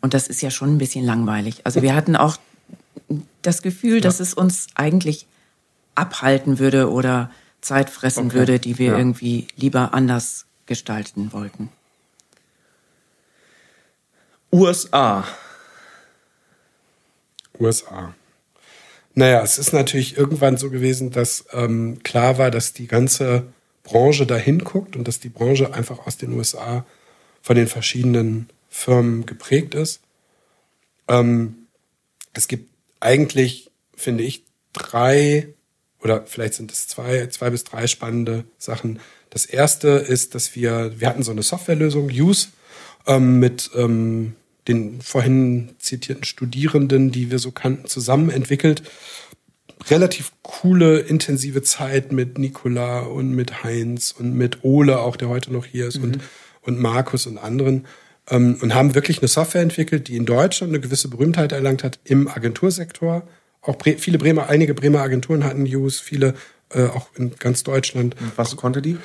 D: Und das ist ja schon ein bisschen langweilig. Also wir hatten auch das Gefühl, ja. dass es uns eigentlich abhalten würde oder Zeit fressen okay. würde, die wir ja. irgendwie lieber anders gestalten wollten.
B: USA.
C: USA. Naja, es ist natürlich irgendwann so gewesen, dass ähm, klar war, dass die ganze Branche da hinguckt und dass die Branche einfach aus den USA von den verschiedenen Firmen geprägt ist. Ähm, es gibt eigentlich, finde ich, drei oder vielleicht sind es zwei, zwei bis drei spannende Sachen. Das erste ist, dass wir, wir hatten so eine Softwarelösung, Use, ähm, mit ähm, den vorhin zitierten Studierenden, die wir so kannten, zusammen entwickelt. Relativ coole, intensive Zeit mit Nicola und mit Heinz und mit Ole, auch der heute noch hier ist, mhm. und, und Markus und anderen ähm, und haben wirklich eine Software entwickelt, die in Deutschland eine gewisse Berühmtheit erlangt hat im Agentursektor. Auch Bre viele Bremer, einige Bremer Agenturen hatten Use, viele äh, auch in ganz Deutschland.
B: Und was konnte die?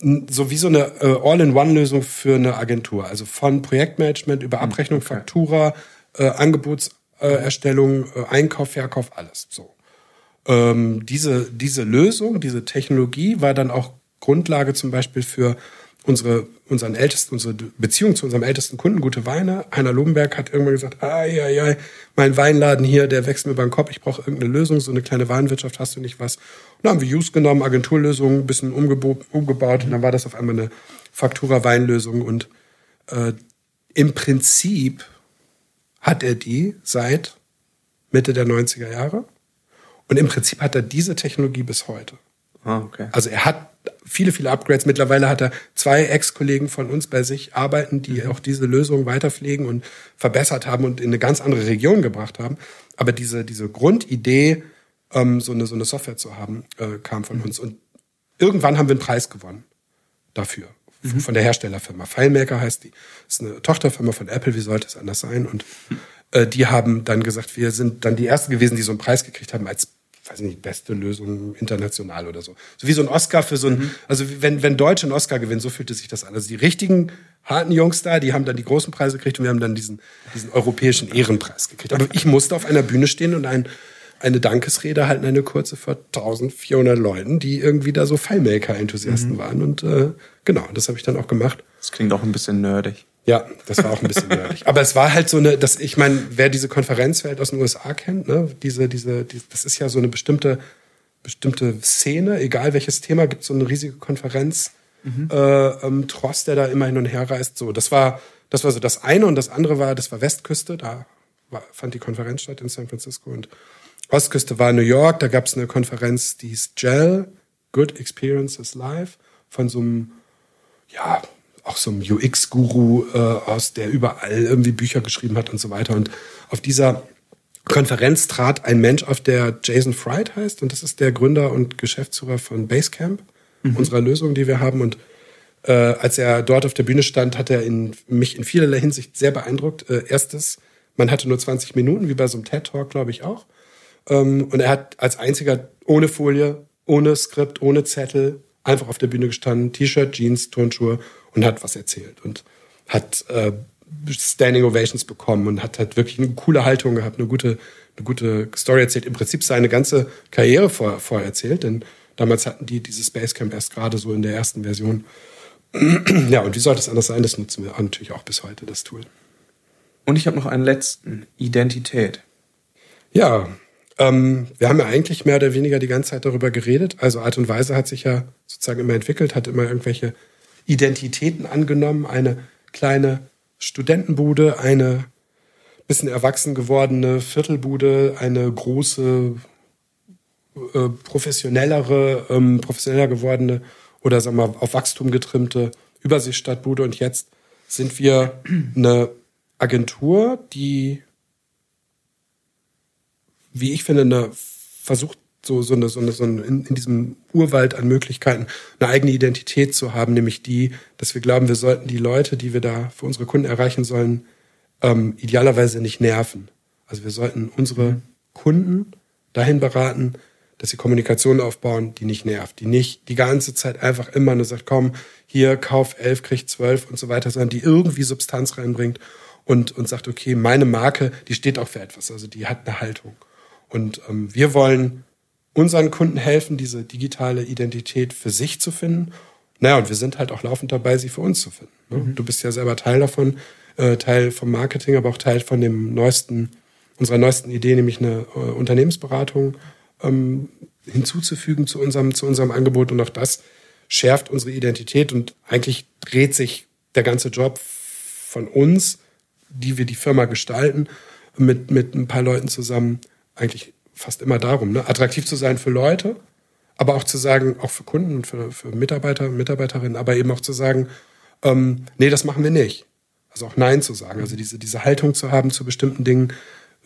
C: So wie so eine äh, All-in-One-Lösung für eine Agentur. Also von Projektmanagement über hm, Abrechnung, okay. Faktura, äh, Angebotserstellung, äh, Einkauf, Verkauf, alles. So. Ähm, diese, diese Lösung, diese Technologie war dann auch Grundlage zum Beispiel für unsere, unseren ältesten, unsere Beziehung zu unserem ältesten Kunden, Gute Weine. Heiner Lobenberg hat irgendwann gesagt, ai, ai, ai, mein Weinladen hier, der wächst mir über den Kopf, ich brauche irgendeine Lösung, so eine kleine Warenwirtschaft, hast du nicht was? Und dann haben wir Use genommen, Agenturlösung, ein bisschen umgebaut, umgebaut und dann war das auf einmal eine Faktura-Weinlösung und äh, im Prinzip hat er die seit Mitte der 90er Jahre und im Prinzip hat er diese Technologie bis heute.
B: Ah, okay.
C: Also er hat viele, viele Upgrades. Mittlerweile hat er zwei Ex-Kollegen von uns bei sich arbeiten, die mhm. auch diese Lösung weiterpflegen und verbessert haben und in eine ganz andere Region gebracht haben. Aber diese, diese Grundidee, ähm, so, eine, so eine Software zu haben, äh, kam von mhm. uns. Und irgendwann haben wir einen Preis gewonnen dafür. Mhm. Von der Herstellerfirma. FileMaker heißt die. Das ist eine Tochterfirma von Apple, wie sollte es anders sein? Und äh, die haben dann gesagt, wir sind dann die ersten gewesen, die so einen Preis gekriegt haben als weiß nicht, beste Lösung international oder so. So wie so ein Oscar für so ein, mhm. also wenn, wenn Deutsche einen Oscar gewinnen, so fühlte sich das an. Also die richtigen harten Jungs da, die haben dann die großen Preise gekriegt und wir haben dann diesen, diesen europäischen Ehrenpreis gekriegt. Aber ich musste auf einer Bühne stehen und ein, eine Dankesrede halten, eine kurze vor 1400 Leuten, die irgendwie da so FileMaker-Enthusiasten mhm. waren. Und äh, genau, das habe ich dann auch gemacht.
B: Das klingt auch ein bisschen nerdig.
C: Ja, das war auch ein bisschen nerdig. Aber es war halt so eine, das, ich meine, wer diese Konferenzwelt aus den USA kennt, ne, diese, diese, die, das ist ja so eine bestimmte, bestimmte Szene, egal welches Thema, gibt so eine riesige Konferenz, mhm. äh, ähm, Tross, der da immer hin und her reist. So, das war, das war so das eine und das andere war, das war Westküste, da war, fand die Konferenz statt in San Francisco und Ostküste war New York, da gab es eine Konferenz, die hieß GEL, Good Experiences Live, von so einem, ja, auch so ein UX-Guru äh, aus, der überall irgendwie Bücher geschrieben hat und so weiter. Und auf dieser Konferenz trat ein Mensch auf, der Jason Fried heißt. Und das ist der Gründer und Geschäftsführer von Basecamp, mhm. unserer Lösung, die wir haben. Und äh, als er dort auf der Bühne stand, hat er in, mich in vielerlei Hinsicht sehr beeindruckt. Äh, erstes, man hatte nur 20 Minuten, wie bei so einem TED-Talk, glaube ich auch. Ähm, und er hat als einziger ohne Folie, ohne Skript, ohne Zettel einfach auf der Bühne gestanden, T-Shirt, Jeans, Turnschuhe und hat was erzählt und hat äh, Standing Ovations bekommen und hat halt wirklich eine coole Haltung gehabt, eine gute, eine gute Story erzählt. Im Prinzip seine ganze Karriere vor, vorher erzählt, denn damals hatten die dieses Basecamp erst gerade so in der ersten Version. ja, und wie sollte es anders sein? Das nutzen wir natürlich auch bis heute, das Tool.
B: Und ich habe noch einen letzten, Identität.
C: Ja, ähm, wir haben ja eigentlich mehr oder weniger die ganze Zeit darüber geredet. Also Art und Weise hat sich ja sozusagen immer entwickelt, hat immer irgendwelche Identitäten angenommen. Eine kleine Studentenbude, eine bisschen erwachsen gewordene Viertelbude, eine große, äh, professionellere, ähm, professioneller gewordene oder sagen wir auf Wachstum getrimmte Überseestadtbude. Und jetzt sind wir eine Agentur, die, wie ich finde, eine versucht so, so, eine, so, eine, so eine, in, in diesem Urwald an Möglichkeiten eine eigene Identität zu haben, nämlich die, dass wir glauben, wir sollten die Leute, die wir da für unsere Kunden erreichen sollen, ähm, idealerweise nicht nerven. Also wir sollten unsere mhm. Kunden dahin beraten, dass sie Kommunikation aufbauen, die nicht nervt, die nicht die ganze Zeit einfach immer nur sagt, komm, hier, kauf elf, krieg zwölf und so weiter, sondern die irgendwie Substanz reinbringt und, und sagt, okay, meine Marke, die steht auch für etwas, also die hat eine Haltung. Und ähm, wir wollen unseren Kunden helfen, diese digitale Identität für sich zu finden. Naja, und wir sind halt auch laufend dabei, sie für uns zu finden. Ne? Mhm. Du bist ja selber Teil davon, äh, Teil vom Marketing, aber auch Teil von dem neuesten, unserer neuesten Idee, nämlich eine äh, Unternehmensberatung ähm, hinzuzufügen zu unserem, zu unserem Angebot. Und auch das schärft unsere Identität und eigentlich dreht sich der ganze Job von uns, die wir die Firma gestalten, mit, mit ein paar Leuten zusammen eigentlich fast immer darum, ne? attraktiv zu sein für Leute, aber auch zu sagen, auch für Kunden und für, für Mitarbeiter und Mitarbeiterinnen, aber eben auch zu sagen, ähm, nee, das machen wir nicht. Also auch Nein zu sagen, also diese, diese Haltung zu haben, zu bestimmten Dingen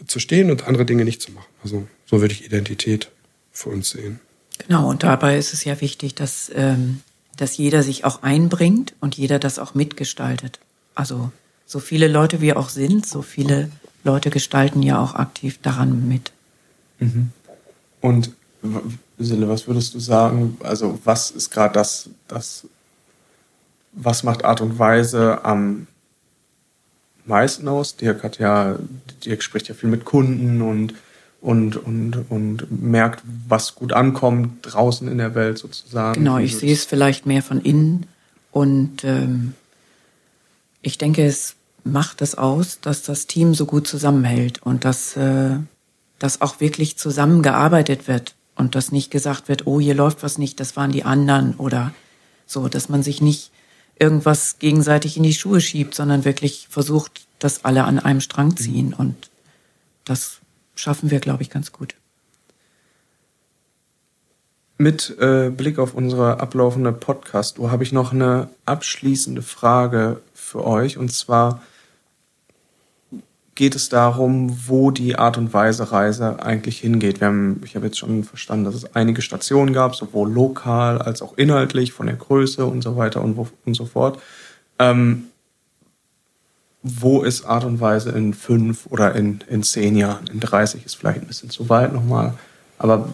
C: zu stehen und andere Dinge nicht zu machen. Also so würde ich Identität für uns sehen.
D: Genau, und dabei ist es ja wichtig, dass, ähm, dass jeder sich auch einbringt und jeder das auch mitgestaltet. Also so viele Leute wir auch sind, so viele Leute gestalten ja auch aktiv daran mit.
B: Mhm. Und Sille, was würdest du sagen? Also, was ist gerade das, das, was macht Art und Weise am meisten aus? Dirk hat ja, Dirk spricht ja viel mit Kunden und, und, und, und merkt, was gut ankommt draußen in der Welt sozusagen.
D: Genau, ich sehe es vielleicht mehr von innen und ähm, ich denke, es macht es aus, dass das Team so gut zusammenhält und dass äh, dass auch wirklich zusammengearbeitet wird und dass nicht gesagt wird, oh, hier läuft was nicht, das waren die anderen oder so, dass man sich nicht irgendwas gegenseitig in die Schuhe schiebt, sondern wirklich versucht, dass alle an einem Strang ziehen und das schaffen wir, glaube ich, ganz gut.
B: Mit äh, Blick auf unsere ablaufende Podcast-Uhr habe ich noch eine abschließende Frage für euch. Und zwar geht es darum, wo die Art und Weise Reise eigentlich hingeht. Haben, ich habe jetzt schon verstanden, dass es einige Stationen gab, sowohl lokal als auch inhaltlich, von der Größe und so weiter und, wo, und so fort. Ähm, wo ist Art und Weise in fünf oder in, in zehn Jahren? In 30 ist vielleicht ein bisschen zu weit nochmal. Aber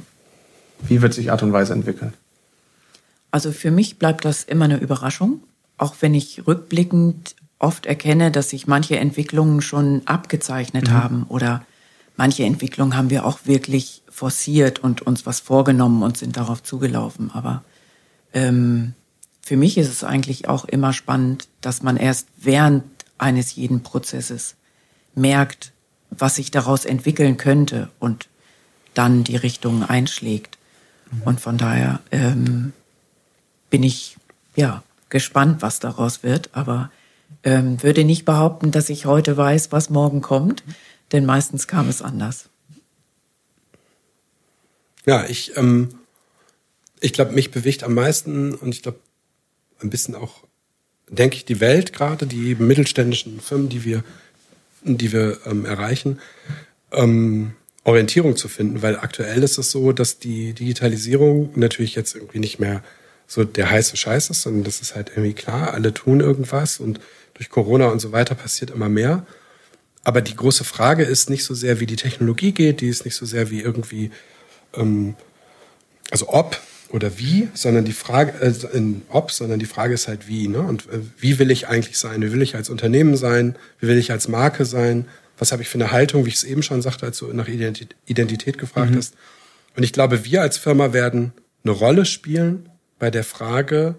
B: wie wird sich Art und Weise entwickeln?
D: Also für mich bleibt das immer eine Überraschung, auch wenn ich rückblickend oft erkenne, dass sich manche Entwicklungen schon abgezeichnet mhm. haben oder manche Entwicklungen haben wir auch wirklich forciert und uns was vorgenommen und sind darauf zugelaufen. Aber ähm, für mich ist es eigentlich auch immer spannend, dass man erst während eines jeden Prozesses merkt, was sich daraus entwickeln könnte und dann die Richtung einschlägt. Mhm. Und von daher ähm, bin ich ja gespannt, was daraus wird, aber ähm, würde nicht behaupten, dass ich heute weiß, was morgen kommt, denn meistens kam es anders.
C: Ja, ich, ähm, ich glaube, mich bewegt am meisten und ich glaube, ein bisschen auch, denke ich, die Welt gerade, die mittelständischen Firmen, die wir, die wir ähm, erreichen, ähm, Orientierung zu finden, weil aktuell ist es so, dass die Digitalisierung natürlich jetzt irgendwie nicht mehr so der heiße Scheiß ist, sondern das ist halt irgendwie klar, alle tun irgendwas und durch Corona und so weiter passiert immer mehr. Aber die große Frage ist nicht so sehr, wie die Technologie geht, die ist nicht so sehr wie irgendwie, ähm, also ob oder wie, sondern die Frage, äh, in ob, sondern die Frage ist halt wie. Ne? Und äh, wie will ich eigentlich sein? Wie will ich als Unternehmen sein? Wie will ich als Marke sein? Was habe ich für eine Haltung, wie ich es eben schon sagte, als du nach Identität, Identität gefragt mhm. hast. Und ich glaube, wir als Firma werden eine Rolle spielen bei der Frage,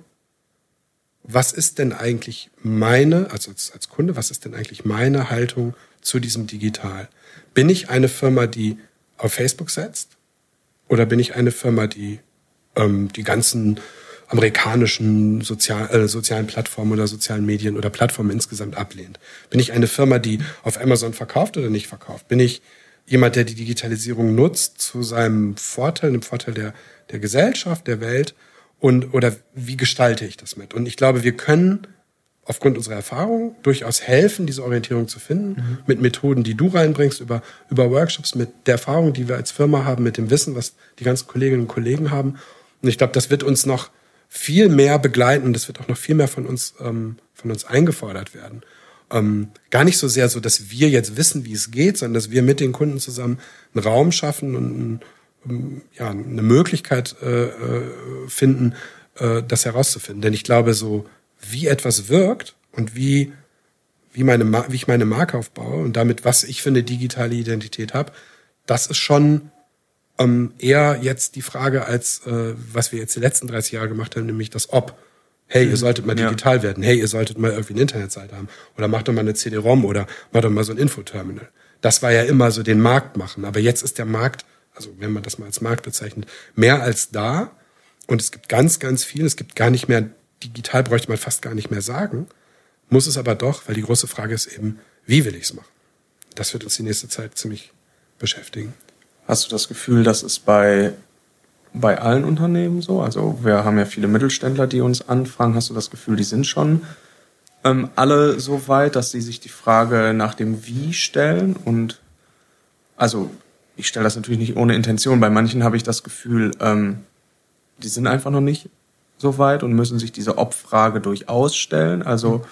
C: was ist denn eigentlich meine, also als, als Kunde, was ist denn eigentlich meine Haltung zu diesem Digital? Bin ich eine Firma, die auf Facebook setzt? Oder bin ich eine Firma, die ähm, die ganzen amerikanischen sozial, äh, sozialen Plattformen oder sozialen Medien oder Plattformen insgesamt ablehnt? Bin ich eine Firma, die auf Amazon verkauft oder nicht verkauft? Bin ich jemand, der die Digitalisierung nutzt zu seinem Vorteil, dem Vorteil der, der Gesellschaft, der Welt? Und oder wie gestalte ich das mit? Und ich glaube, wir können aufgrund unserer Erfahrung durchaus helfen, diese Orientierung zu finden, mhm. mit Methoden, die du reinbringst, über, über Workshops, mit der Erfahrung, die wir als Firma haben, mit dem Wissen, was die ganzen Kolleginnen und Kollegen haben. Und ich glaube, das wird uns noch viel mehr begleiten, das wird auch noch viel mehr von uns, ähm, von uns eingefordert werden. Ähm, gar nicht so sehr so, dass wir jetzt wissen, wie es geht, sondern dass wir mit den Kunden zusammen einen Raum schaffen und ja, eine Möglichkeit äh, äh, finden, äh, das herauszufinden. Denn ich glaube, so wie etwas wirkt und wie, wie, meine, wie ich meine Marke aufbaue und damit, was ich für eine digitale Identität habe, das ist schon ähm, eher jetzt die Frage, als äh, was wir jetzt die letzten 30 Jahre gemacht haben, nämlich das Ob. Hey, ihr mhm. solltet mal digital ja. werden. Hey, ihr solltet mal irgendwie eine Internetseite haben. Oder macht doch mal eine CD-ROM oder macht doch mal so ein Infoterminal. Das war ja immer so den Markt machen. Aber jetzt ist der Markt also wenn man das mal als Markt bezeichnet, mehr als da. Und es gibt ganz, ganz viel. Es gibt gar nicht mehr, digital bräuchte man fast gar nicht mehr sagen. Muss es aber doch, weil die große Frage ist eben, wie will ich es machen? Das wird uns die nächste Zeit ziemlich beschäftigen.
B: Hast du das Gefühl, dass es bei, bei allen Unternehmen so? Also wir haben ja viele Mittelständler, die uns anfragen. Hast du das Gefühl, die sind schon ähm, alle so weit, dass sie sich die Frage nach dem Wie stellen? Und also ich stelle das natürlich nicht ohne Intention. Bei manchen habe ich das Gefühl, ähm, die sind einfach noch nicht so weit und müssen sich diese Ob-Frage durchaus stellen. Also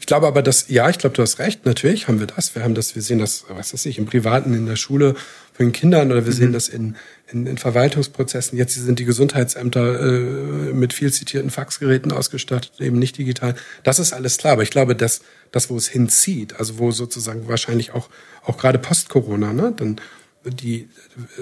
C: ich glaube aber, dass, ja, ich glaube, du hast recht, natürlich haben wir das. Wir haben das, wir sehen das, was weiß ich, im Privaten, in der Schule von den Kindern oder wir mhm. sehen das in, in, in Verwaltungsprozessen. Jetzt sind die Gesundheitsämter äh, mit viel zitierten Faxgeräten ausgestattet, eben nicht digital. Das ist alles klar, aber ich glaube, dass das, wo es hinzieht, also wo sozusagen wahrscheinlich auch, auch gerade Post-Corona, ne, dann die,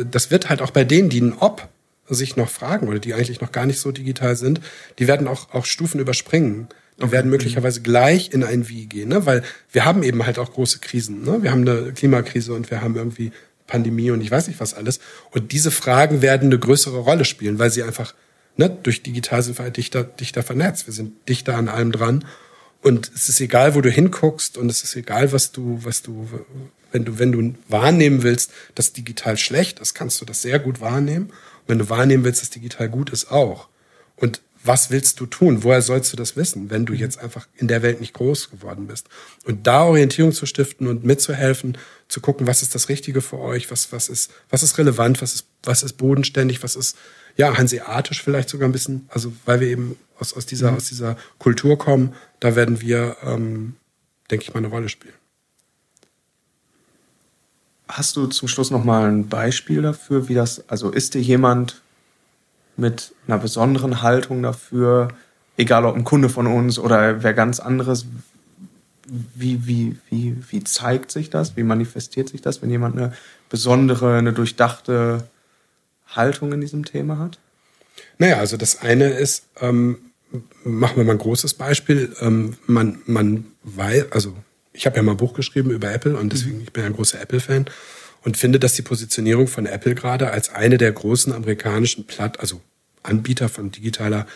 C: das wird halt auch bei denen, die ein Ob sich noch fragen oder die eigentlich noch gar nicht so digital sind, die werden auch, auch Stufen überspringen. Die okay. werden möglicherweise gleich in ein Wie gehen, ne? weil wir haben eben halt auch große Krisen. Ne? Wir haben eine Klimakrise und wir haben irgendwie Pandemie und ich weiß nicht was alles. Und diese Fragen werden eine größere Rolle spielen, weil sie einfach, ne, durch digital sind wir halt dichter, dichter vernetzt. Wir sind dichter an allem dran. Und es ist egal, wo du hinguckst und es ist egal, was du, was du, wenn du, wenn du wahrnehmen willst, dass digital schlecht ist, kannst du das sehr gut wahrnehmen. wenn du wahrnehmen willst, dass digital gut ist, auch. Und was willst du tun? Woher sollst du das wissen, wenn du jetzt einfach in der Welt nicht groß geworden bist? Und da Orientierung zu stiften und mitzuhelfen, zu gucken, was ist das Richtige für euch, was, was ist, was ist relevant, was ist, was ist bodenständig, was ist, ja, hanseatisch vielleicht sogar ein bisschen, also weil wir eben aus, aus dieser, mhm. aus dieser Kultur kommen, da werden wir, ähm, denke ich mal, eine Rolle spielen.
B: Hast du zum Schluss noch mal ein Beispiel dafür, wie das, also ist dir jemand mit einer besonderen Haltung dafür, egal ob ein Kunde von uns oder wer ganz anderes, wie, wie, wie, wie zeigt sich das? Wie manifestiert sich das, wenn jemand eine besondere, eine durchdachte Haltung in diesem Thema hat?
C: Naja, also das eine ist, ähm, machen wir mal ein großes Beispiel. Ähm, man, man weiß, also ich habe ja mal ein Buch geschrieben über Apple und deswegen, mhm. ich bin ein großer Apple-Fan und finde, dass die Positionierung von Apple gerade als eine der großen amerikanischen Platt, also Anbieter von digitaler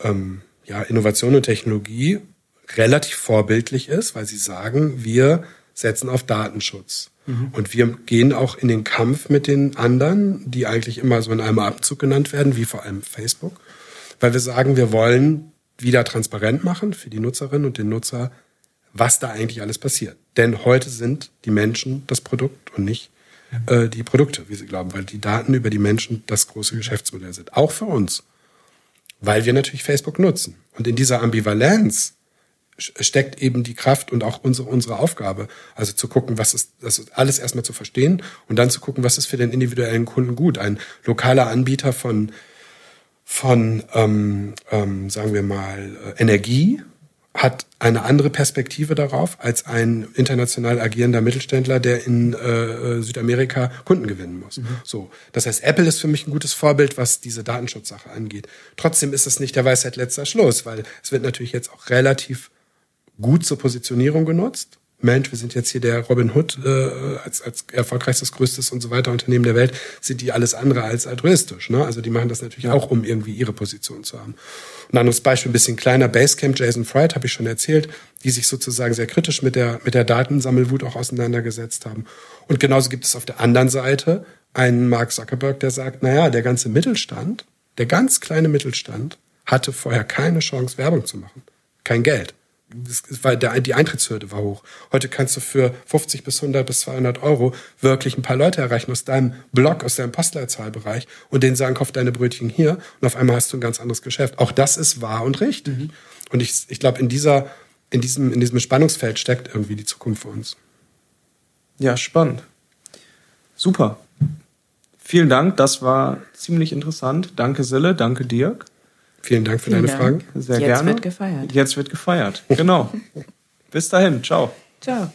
C: ähm, ja, Innovation und Technologie relativ vorbildlich ist, weil sie sagen, wir setzen auf Datenschutz. Mhm. Und wir gehen auch in den Kampf mit den anderen, die eigentlich immer so in einem Abzug genannt werden, wie vor allem Facebook, weil wir sagen, wir wollen wieder transparent machen für die Nutzerinnen und den Nutzer, was da eigentlich alles passiert. Denn heute sind die Menschen das Produkt und nicht äh, die Produkte, wie sie glauben, weil die Daten über die Menschen das große Geschäftsmodell sind. Auch für uns. Weil wir natürlich Facebook nutzen. Und in dieser Ambivalenz steckt eben die Kraft und auch unsere, unsere Aufgabe. Also zu gucken, was ist, das alles erstmal zu verstehen und dann zu gucken, was ist für den individuellen Kunden gut. Ein lokaler Anbieter von, von ähm, ähm, sagen wir mal, äh, Energie hat eine andere Perspektive darauf als ein international agierender Mittelständler, der in äh, Südamerika Kunden gewinnen muss. Mhm. So, das heißt, Apple ist für mich ein gutes Vorbild, was diese Datenschutzsache angeht. Trotzdem ist es nicht der Weisheit letzter Schluss, weil es wird natürlich jetzt auch relativ gut zur Positionierung genutzt. Mensch, wir sind jetzt hier der Robin Hood äh, als, als erfolgreichstes, größtes und so weiter Unternehmen der Welt, sind die alles andere als altruistisch. Ne? Also die machen das natürlich auch, um irgendwie ihre Position zu haben. Ein anderes Beispiel, ein bisschen kleiner, Basecamp, Jason Fried, habe ich schon erzählt, die sich sozusagen sehr kritisch mit der, mit der Datensammelwut auch auseinandergesetzt haben. Und genauso gibt es auf der anderen Seite einen Mark Zuckerberg, der sagt, naja, der ganze Mittelstand, der ganz kleine Mittelstand, hatte vorher keine Chance, Werbung zu machen. Kein Geld war der, die Eintrittshürde war hoch. Heute kannst du für 50 bis 100 bis 200 Euro wirklich ein paar Leute erreichen aus deinem Blog, aus deinem Postleitzahlbereich und denen sagen, kauf deine Brötchen hier und auf einmal hast du ein ganz anderes Geschäft. Auch das ist wahr und richtig. Mhm. Und ich, ich glaube, in dieser, in diesem, in diesem Spannungsfeld steckt irgendwie die Zukunft für uns.
B: Ja, spannend. Super. Vielen Dank, das war ziemlich interessant. Danke Sille, danke Dirk.
C: Vielen Dank für Vielen deine Dank.
B: Fragen. Sehr Jetzt gerne. Jetzt wird gefeiert. Jetzt wird gefeiert. Genau. Bis dahin. Ciao.
D: Ciao.